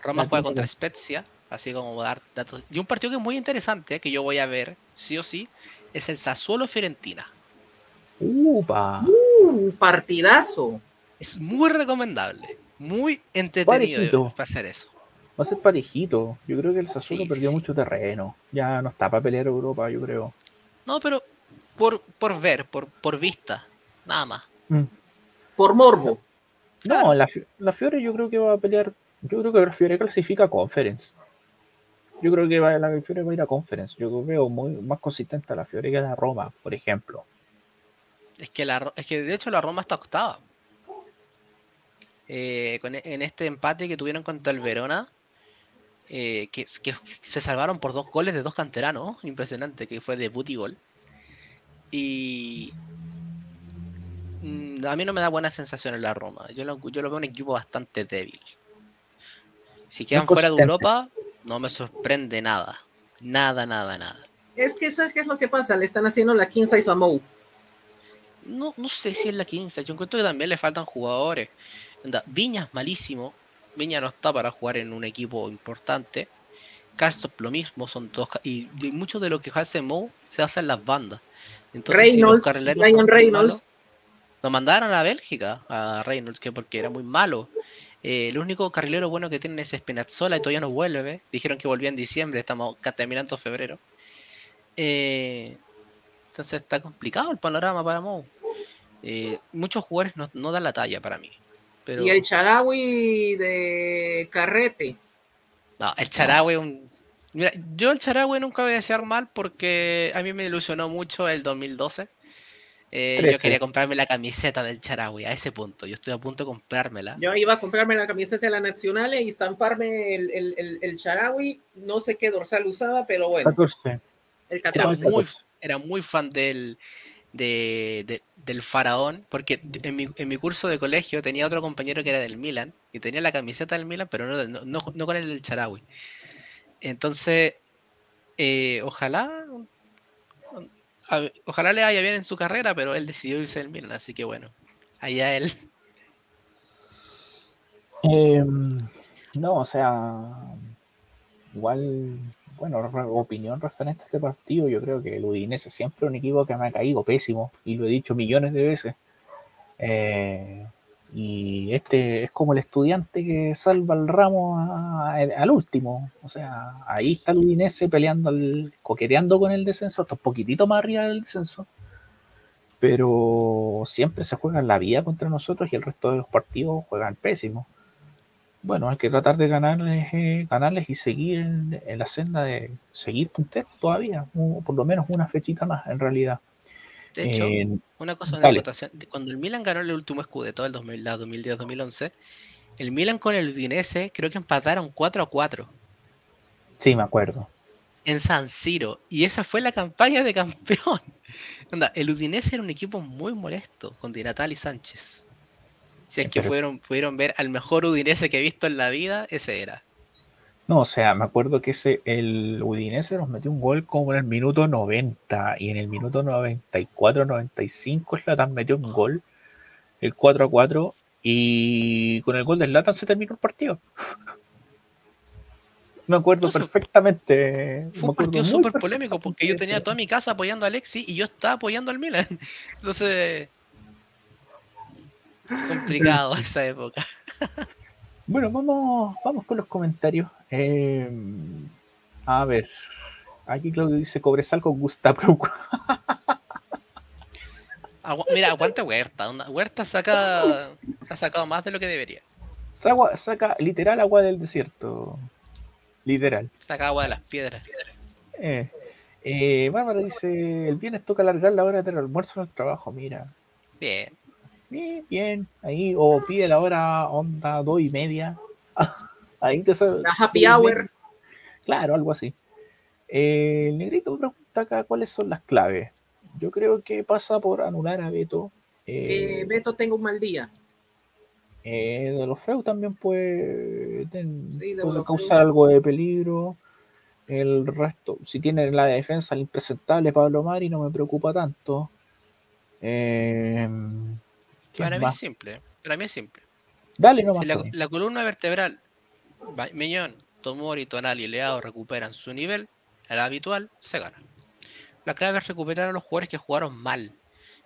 Roma La juega contra Spezia, así como dar datos. Y un partido que es muy interesante, que yo voy a ver, sí o sí, es el Sassuolo Fiorentina. Upa. un partidazo. Es muy recomendable, muy entretenido Parejito. para hacer eso. Va a ser parejito. Yo creo que el Sassuolo Sí, perdió sí. mucho terreno. Ya no está para pelear Europa, yo creo. No, pero por, por ver, por, por vista, nada más. Por morbo. No, la, la Fiore yo creo que va a pelear. Yo creo que la Fiore clasifica a Conference. Yo creo que va, la Fiore va a ir a Conference. Yo veo muy más consistente a la Fiore que a la Roma, por ejemplo. Es que, la, es que de hecho la Roma está octava. Eh, con e- en este empate que tuvieron contra el Verona, eh, que, que se salvaron por dos goles de dos canteranos, impresionante, que fue debut y gol. Y mm, a mí no me da buena sensación en la Roma. Yo lo, yo lo veo un equipo bastante débil. Si quedan fuera de. Europa, no me sorprende nada. Nada, nada, nada. Es que, ¿sabes qué es lo que pasa? Le están haciendo la 15 a Samou. No, no sé si es la 15. Yo encuentro que también le faltan jugadores. Onda, Viña es malísimo. Viña no está para jugar en un equipo importante. Carstop lo mismo, son todos. Y, y mucho de lo que hace Moe se hace en las bandas. Entonces, si los Reynolds, Reynolds. malos, lo mandaron a Bélgica, a Reynolds, que porque era muy malo. Eh, el único carrilero bueno que tienen es Spinazzola y todavía no vuelve. Dijeron que volvía en diciembre, estamos terminando febrero. Eh, entonces está complicado el panorama para Mou. Eh, muchos jugadores no, no dan la talla para mí. Pero Y el Charawi de Carrete. no, el Charagüe un... Mira, yo el Charagüe nunca voy a desear mal porque a mí me ilusionó mucho el 2012. Eh, yo quería comprarme la camiseta del Charagüe a ese punto. Yo estoy a punto de comprármela. Yo iba a comprarme la camiseta de la Nacional y estamparme el, el, el, el Charawi. No sé qué dorsal usaba, pero bueno, 14. el Era 14. muy, era muy fan del, de- de- del faraón, porque en mi, en mi curso de colegio tenía otro compañero que era del Milan, y tenía la camiseta del Milan, pero no, no, no- no con el del Charawi. Entonces, eh, ojalá, ojalá le vaya bien en su carrera, pero él decidió irse del Milan, así que bueno, allá él. Em, no, o sea, igual, bueno, opinión referente a este partido, yo creo que el Udinese siempre es un equipo que me ha caído pésimo, y lo he dicho millones de veces. Eh, y este es como el estudiante que salva el ramo a- al último. O sea, ahí está el Udinese peleando, al- coqueteando con el descenso, está un poquitito más arriba del descenso. Pero siempre se juega la vida contra nosotros y el resto de los partidos juegan pésimo. Bueno, hay que tratar de ganarles, eh, ganarles y seguir en, en la senda de seguir punteros todavía, o por lo menos una fechita más en realidad. De hecho, Eh, Una cosa, una acotación. Cuando el Milan ganó el último Scudetto del 2000 la 2010-2011, el Milan con el Udinese creo que empataron 4 a 4 sí, me acuerdo. en San Siro. Y esa fue la campaña de campeón. <laughs> Onda, el Udinese era un equipo muy molesto con Di Natale y Sánchez. Si es que Pero- pudieron, pudieron ver al mejor Udinese que he visto en la vida, ese era. No, o sea, me acuerdo que ese, el Udinese nos metió un gol como en el minuto 90 y en el minuto 94, 95 Zlatan metió un gol, el 4 a 4 y con el gol de Zlatan se terminó el partido. <laughs> Me acuerdo perfectamente. me Fue un partido súper polémico porque yo tenía toda mi casa apoyando a Alexis y yo estaba apoyando al Milan. <laughs> Entonces, complicado <laughs> esa época. Bueno, vamos, vamos con los comentarios. Eh, a ver, aquí Claudio dice Cobresal con Gustavo. <laughs> Agu- Mira, aguanta Huerta. onda, Huerta saca, ha sacado más de lo que debería. Saca, saca literal agua del desierto. Literal. Saca agua de las piedras. Eh, eh, Bárbara dice, el viernes toca alargar la hora del almuerzo en el trabajo, mira. Bien. Bien, bien, ahí, o pide la hora onda dos y media. <laughs> ahí te sale. La happy hour. Claro, algo así. Eh, el negrito pregunta acá cuáles son las claves. Yo creo que pasa por anular a Beto. Que Eh, Beto tenga un mal día. eh, de los feos también puede, ten- Sí, de puede causar feos. algo de peligro. El resto, si tiene en la defensa el impresentable Pablo Mari, no me preocupa tanto. Eh, ¿quién Para mí es simple. Para mí es simple. Dale nomás. Si la columna vertebral, Meñón, Tomori, Tonal y Leao recuperan su nivel, el habitual, se gana. La clave es recuperar a los jugadores que jugaron mal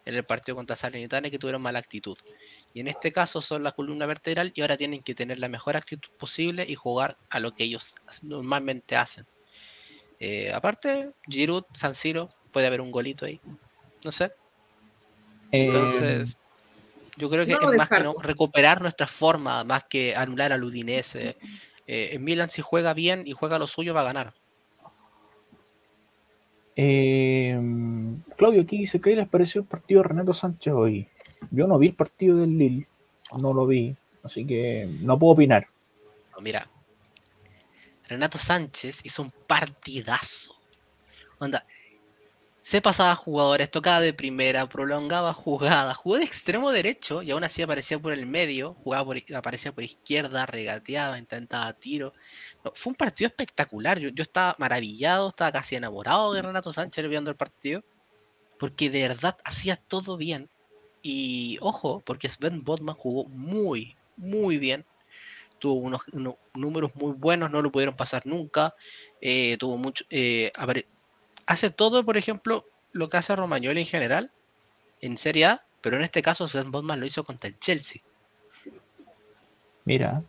en el partido contra Salernitana y que tuvieron mala actitud. Y en este caso son la columna vertebral y ahora tienen que tener la mejor actitud posible y jugar a lo que ellos normalmente hacen. Eh, aparte, Giroud, San Siro, puede haber un golito ahí. No sé. Eh, Entonces, yo creo que no es más que no, recuperar nuestra forma, más que anular al Udinese. Eh, en Milan, si juega bien y juega lo suyo, va a ganar. eh, Claudio aquí dice que les pareció el partido de Renato Sánchez hoy. Yo no vi el partido del Lille, no lo vi, así que no puedo opinar. No, mira, Renato Sánchez hizo un partidazo. Onda, se pasaba jugadores, tocaba de primera, prolongaba jugadas, jugó de extremo derecho y aún así aparecía por el medio, jugaba por, aparecía por izquierda, regateaba, intentaba tiro. No, fue un partido espectacular. Yo, yo estaba maravillado, estaba casi enamorado de Renato Sánchez viendo el partido, porque de verdad hacía todo bien. Y ojo, porque Sven Botman jugó muy, muy bien tuvo unos, unos números muy buenos, no lo pudieron pasar nunca. eh, tuvo mucho. eh, hace todo, por ejemplo, lo que hace Romagnoli en general en Serie A, pero en este caso Sven Botman lo hizo contra el Chelsea. Mira,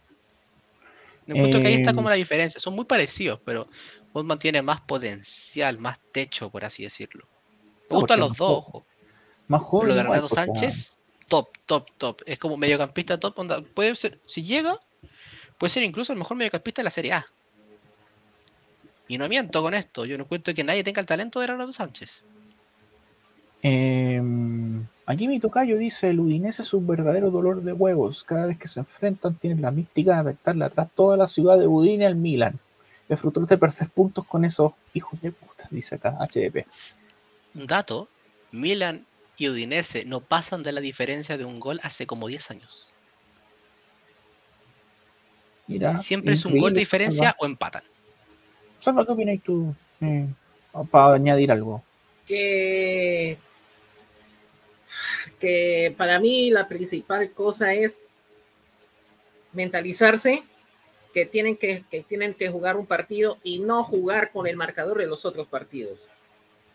Me encuentro que ahí está Em, como la diferencia. Son muy parecidos, pero Botman tiene más potencial, más techo, por así decirlo. Me gustan los dos, ojo. más joven. Lo de Renato Sánchez, top, top, top. Es como mediocampista top. onda, puede ser, si llega, puede ser incluso el mejor mediocampista de la Serie A. Y no miento con esto. Yo no encuentro que nadie tenga el talento de Renato Sánchez. Em, aquí mi tocayo dice, el Udinese es un verdadero dolor de huevos. Cada vez que se enfrentan tienen la mística de aventarle atrás toda la ciudad de Udine al Milan. Disfrutó de perder puntos con esos hijos de puta, dice acá HDP. Un dato: Milan y Udinese no pasan de la diferencia de un gol hace como 10 años. Mira, Siempre es un gol de diferencia o empatan. Salva, ¿qué tú? Eh, para añadir algo. que, que para mí la principal cosa es mentalizarse que tienen que, que tienen que jugar un partido y no jugar con el marcador de los otros partidos.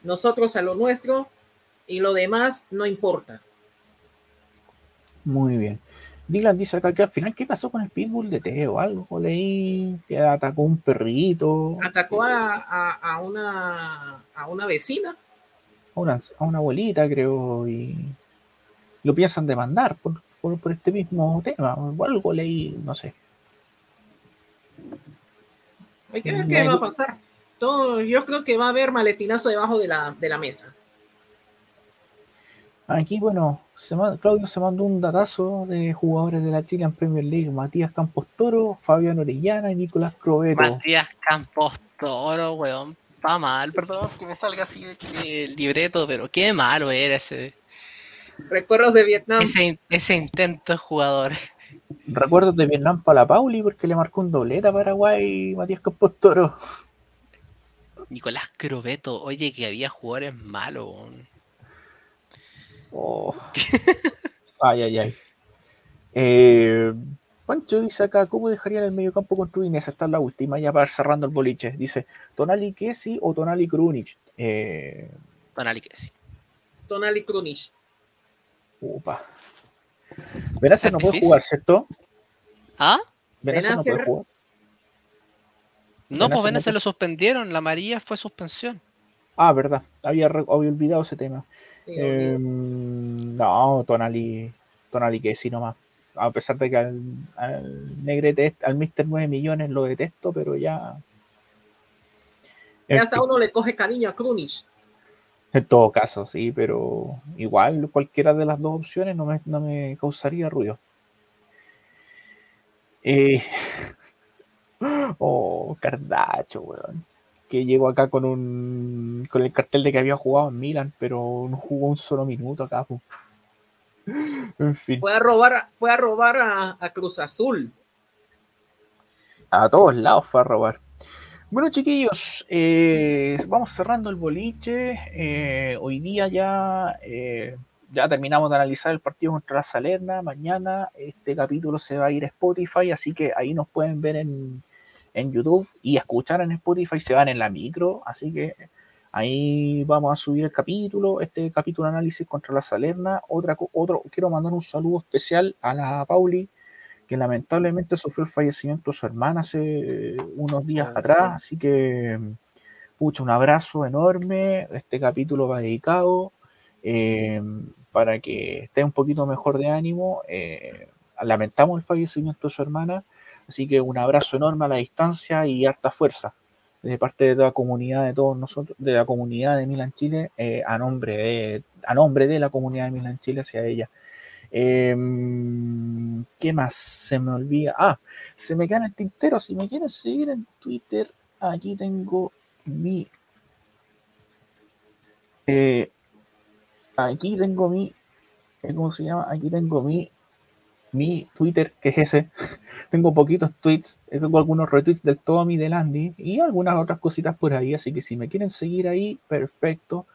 Nosotros a lo nuestro y lo demás no importa. Muy bien. Dylan dice acá que al final, ¿qué pasó con el pitbull de Teo? Algo leí que atacó un perrito, Atacó a, a- a una, a una vecina. a una, a una abuelita, creo, y lo piensan demandar por, por, por este mismo tema. O algo leí, no sé. Hay que ver qué va a pasar. Todo, yo creo que va a haber maletinazo debajo de la, de la mesa. Aquí, bueno, se Claudio se mandó un datazo de jugadores de la Chilean Premier League: Matías Campos Toro, Fabián Orellana y Nicolás Crobeto. Matías Campos Toro, weón. Va mal, perdón que me salga así de que el libreto, pero qué malo era ese, Recuerdos de Vietnam. ese, in- ese intento de jugador. Recuerdos de Vietnam para la Pauli porque le marcó un doblete a Paraguay Matías Campos Toro. Nicolás Crobeto, oye, que había jugadores malos. weón. Oh. <laughs> ay, ay, ay. Eh, Pancho dice acá, ¿cómo dejarían el mediocampo con Tudinese? Esta es la última, ya para ir cerrando el boliche. Dice, ¿Tonali Kesi o Tonali Krunic? Eh, Tonali sí. Tonali Krunic. upa. Benacer no puede jugar, ¿cierto? ¿Ah? Benacer no puede Benacer- jugar. No, Benacer pues no Vene se puede- lo suspendieron. La amarilla fue suspensión. Ah, verdad. Había, había olvidado ese tema. Sí, Eh, no, Tonali, Tonali Kesi nomás. A pesar de que al, al Negrete, al Mr. 9 millones lo detesto, pero ya... Ya hasta uno le coge cariño a Krunic. En todo caso, sí, pero igual cualquiera de las dos opciones no me, no me causaría ruido. Eh, <laughs> oh, Cardacho, weón. Que llegó acá con un con el cartel de que había jugado en Milan, pero no jugó un solo minuto acá. <laughs> En fin, Fue a robar, fue a robar a, a Cruz Azul. a todos lados fue a robar. Bueno, chiquillos, eh, vamos cerrando el boliche. Eh, hoy día ya, eh, ya terminamos de analizar el partido contra la Salerna. Mañana este capítulo se va a ir a Spotify, así que ahí nos pueden ver en, en YouTube y escuchar en Spotify. Se van en la micro, así que ahí vamos a subir el capítulo, este capítulo análisis contra la Salerna. Otra, otro, quiero mandar un saludo especial a la Pauli que lamentablemente sufrió el fallecimiento de su hermana hace eh, unos días atrás, así que pucha, un abrazo enorme, este capítulo va dedicado eh, para que esté un poquito mejor de ánimo, eh, lamentamos el fallecimiento de su hermana, así que un abrazo enorme a la distancia y harta fuerza de parte de toda la comunidad de todos nosotros, de la comunidad de Milan Chile, eh, a nombre de, a nombre de la comunidad de Milan Chile hacia ella. Em, ¿Qué más? Se me olvida. Ah, se me en el tintero. Si me quieren seguir en Twitter, aquí tengo mi. eh, aquí tengo mi. eh, ¿Cómo se llama? Aquí tengo mi. Mi Twitter, que es ese. <laughs> tengo poquitos tweets. eh, Tengo algunos retweets del Tommy, del Andy y algunas otras cositas por ahí. Así que si me quieren seguir ahí, perfecto.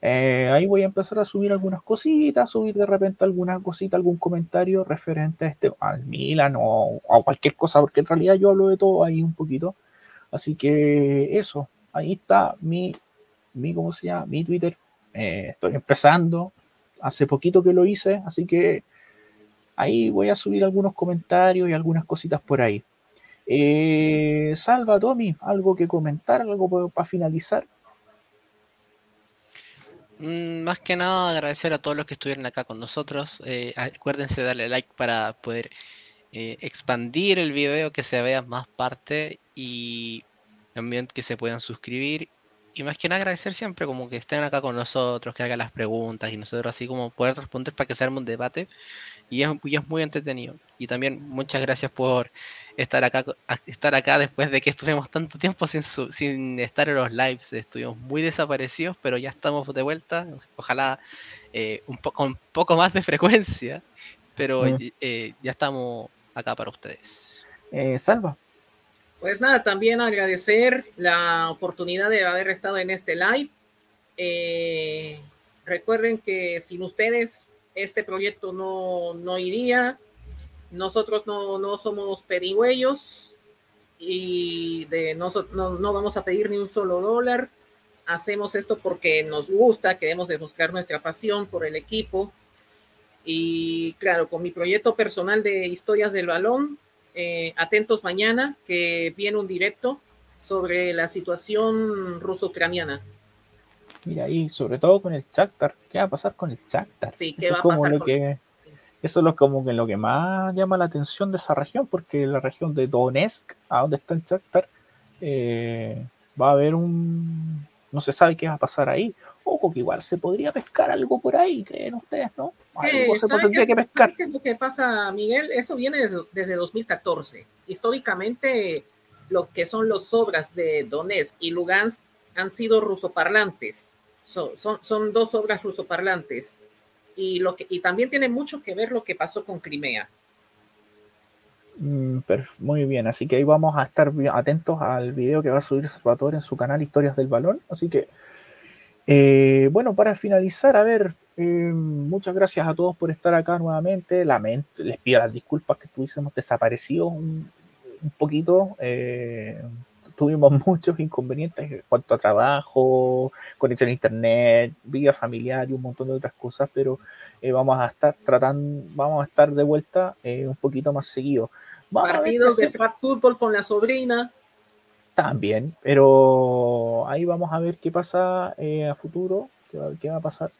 Eh, ahí voy a empezar a subir algunas cositas, subir de repente alguna cosita, algún comentario referente a este, al Milan o a cualquier cosa, porque en realidad yo hablo de todo ahí un poquito. Así que eso, ahí está mi, mi ¿cómo se llama? Mi Twitter. Eh, estoy empezando, hace poquito que lo hice, así que ahí voy a subir algunos comentarios y algunas cositas por ahí. Eh, Salva, Tommy, algo que comentar, algo para finalizar. Mm, más que nada agradecer a todos los que estuvieron acá con nosotros. Eh, acuérdense de darle like para poder eh, expandir el video, que se vea más parte y también que se puedan suscribir. Y más que nada agradecer siempre como que estén acá con nosotros, que hagan las preguntas y nosotros así como poder responder para que se arme un debate. Y es, y es muy entretenido. Y también muchas gracias por estar acá, estar acá después de que estuvimos tanto tiempo sin, sin estar en los lives. Estuvimos muy desaparecidos, pero ya estamos de vuelta. Ojalá eh, un con poco más de frecuencia, pero eh, ya estamos acá para ustedes. Eh, Salva. Pues nada, también agradecer la oportunidad de haber estado en este live. recuerden que sin ustedes este proyecto no, no iría nosotros no, no somos pedigüellos y de no, no, vamos a pedir ni un solo dólar. Hacemos esto porque nos gusta, queremos demostrar nuestra pasión por el equipo. Y claro, con mi proyecto personal de historias del balón, eh, atentos mañana que viene un directo sobre la situación ruso-ucraniana. Mira, y sobre todo con el Shakhtar, ¿qué va a pasar con el Shakhtar? Sí, ¿qué va a pasar lo que eso es como que lo que más llama la atención de esa región, porque la región de Donetsk, a donde está el Shakhtar, eh, va a haber un... no se sabe qué va a pasar ahí. Ojo, que igual se podría pescar algo por ahí, creen ustedes, ¿no? Algo se tendría que pescar. ¿Qué es lo que pasa, Miguel? Eso viene desde, 2014. Históricamente, lo que son los obras de Donetsk y Lugansk han sido rusoparlantes. son, dos obras rusoparlantes y, también tiene mucho que ver lo que pasó con Crimea. Mm, muy bien, así que ahí vamos a estar atentos al video que va a subir Salvatore en su canal Historias del Balón. Así que, eh, bueno, para finalizar, a ver, eh, muchas gracias a todos por estar acá nuevamente. Lamento, les pido las disculpas que estuviésemos desaparecidos un, un poquito. Eh, tuvimos <laughs> muchos inconvenientes en cuanto a trabajo, conexión a internet, vida familiar y un montón de otras cosas, pero eh, vamos a estar tratando, vamos a estar de vuelta eh, un poquito más seguido. Partidos de fútbol con la sobrina. También, pero ahí vamos a ver qué pasa eh, a futuro, qué va, a pasar.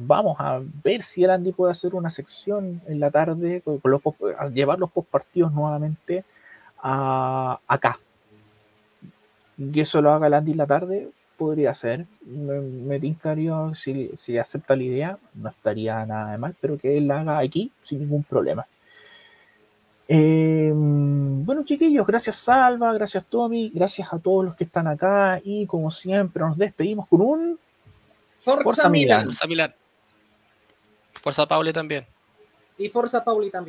vamos a ver si el Andy puede hacer una sección en la tarde, con los, llevar los postpartidos nuevamente a, acá, que eso lo haga Andy en la tarde, podría ser. Me, me tincaría, si, si acepta la idea, no estaría nada de mal, pero que él la haga aquí sin ningún problema. Eh, bueno, chiquillos, gracias Salva, gracias Tommy, gracias a todos los que están acá y como siempre nos despedimos con un Forza, Forza Milan. Forza Milan. Forza Pauli también. Y Forza Pauli también.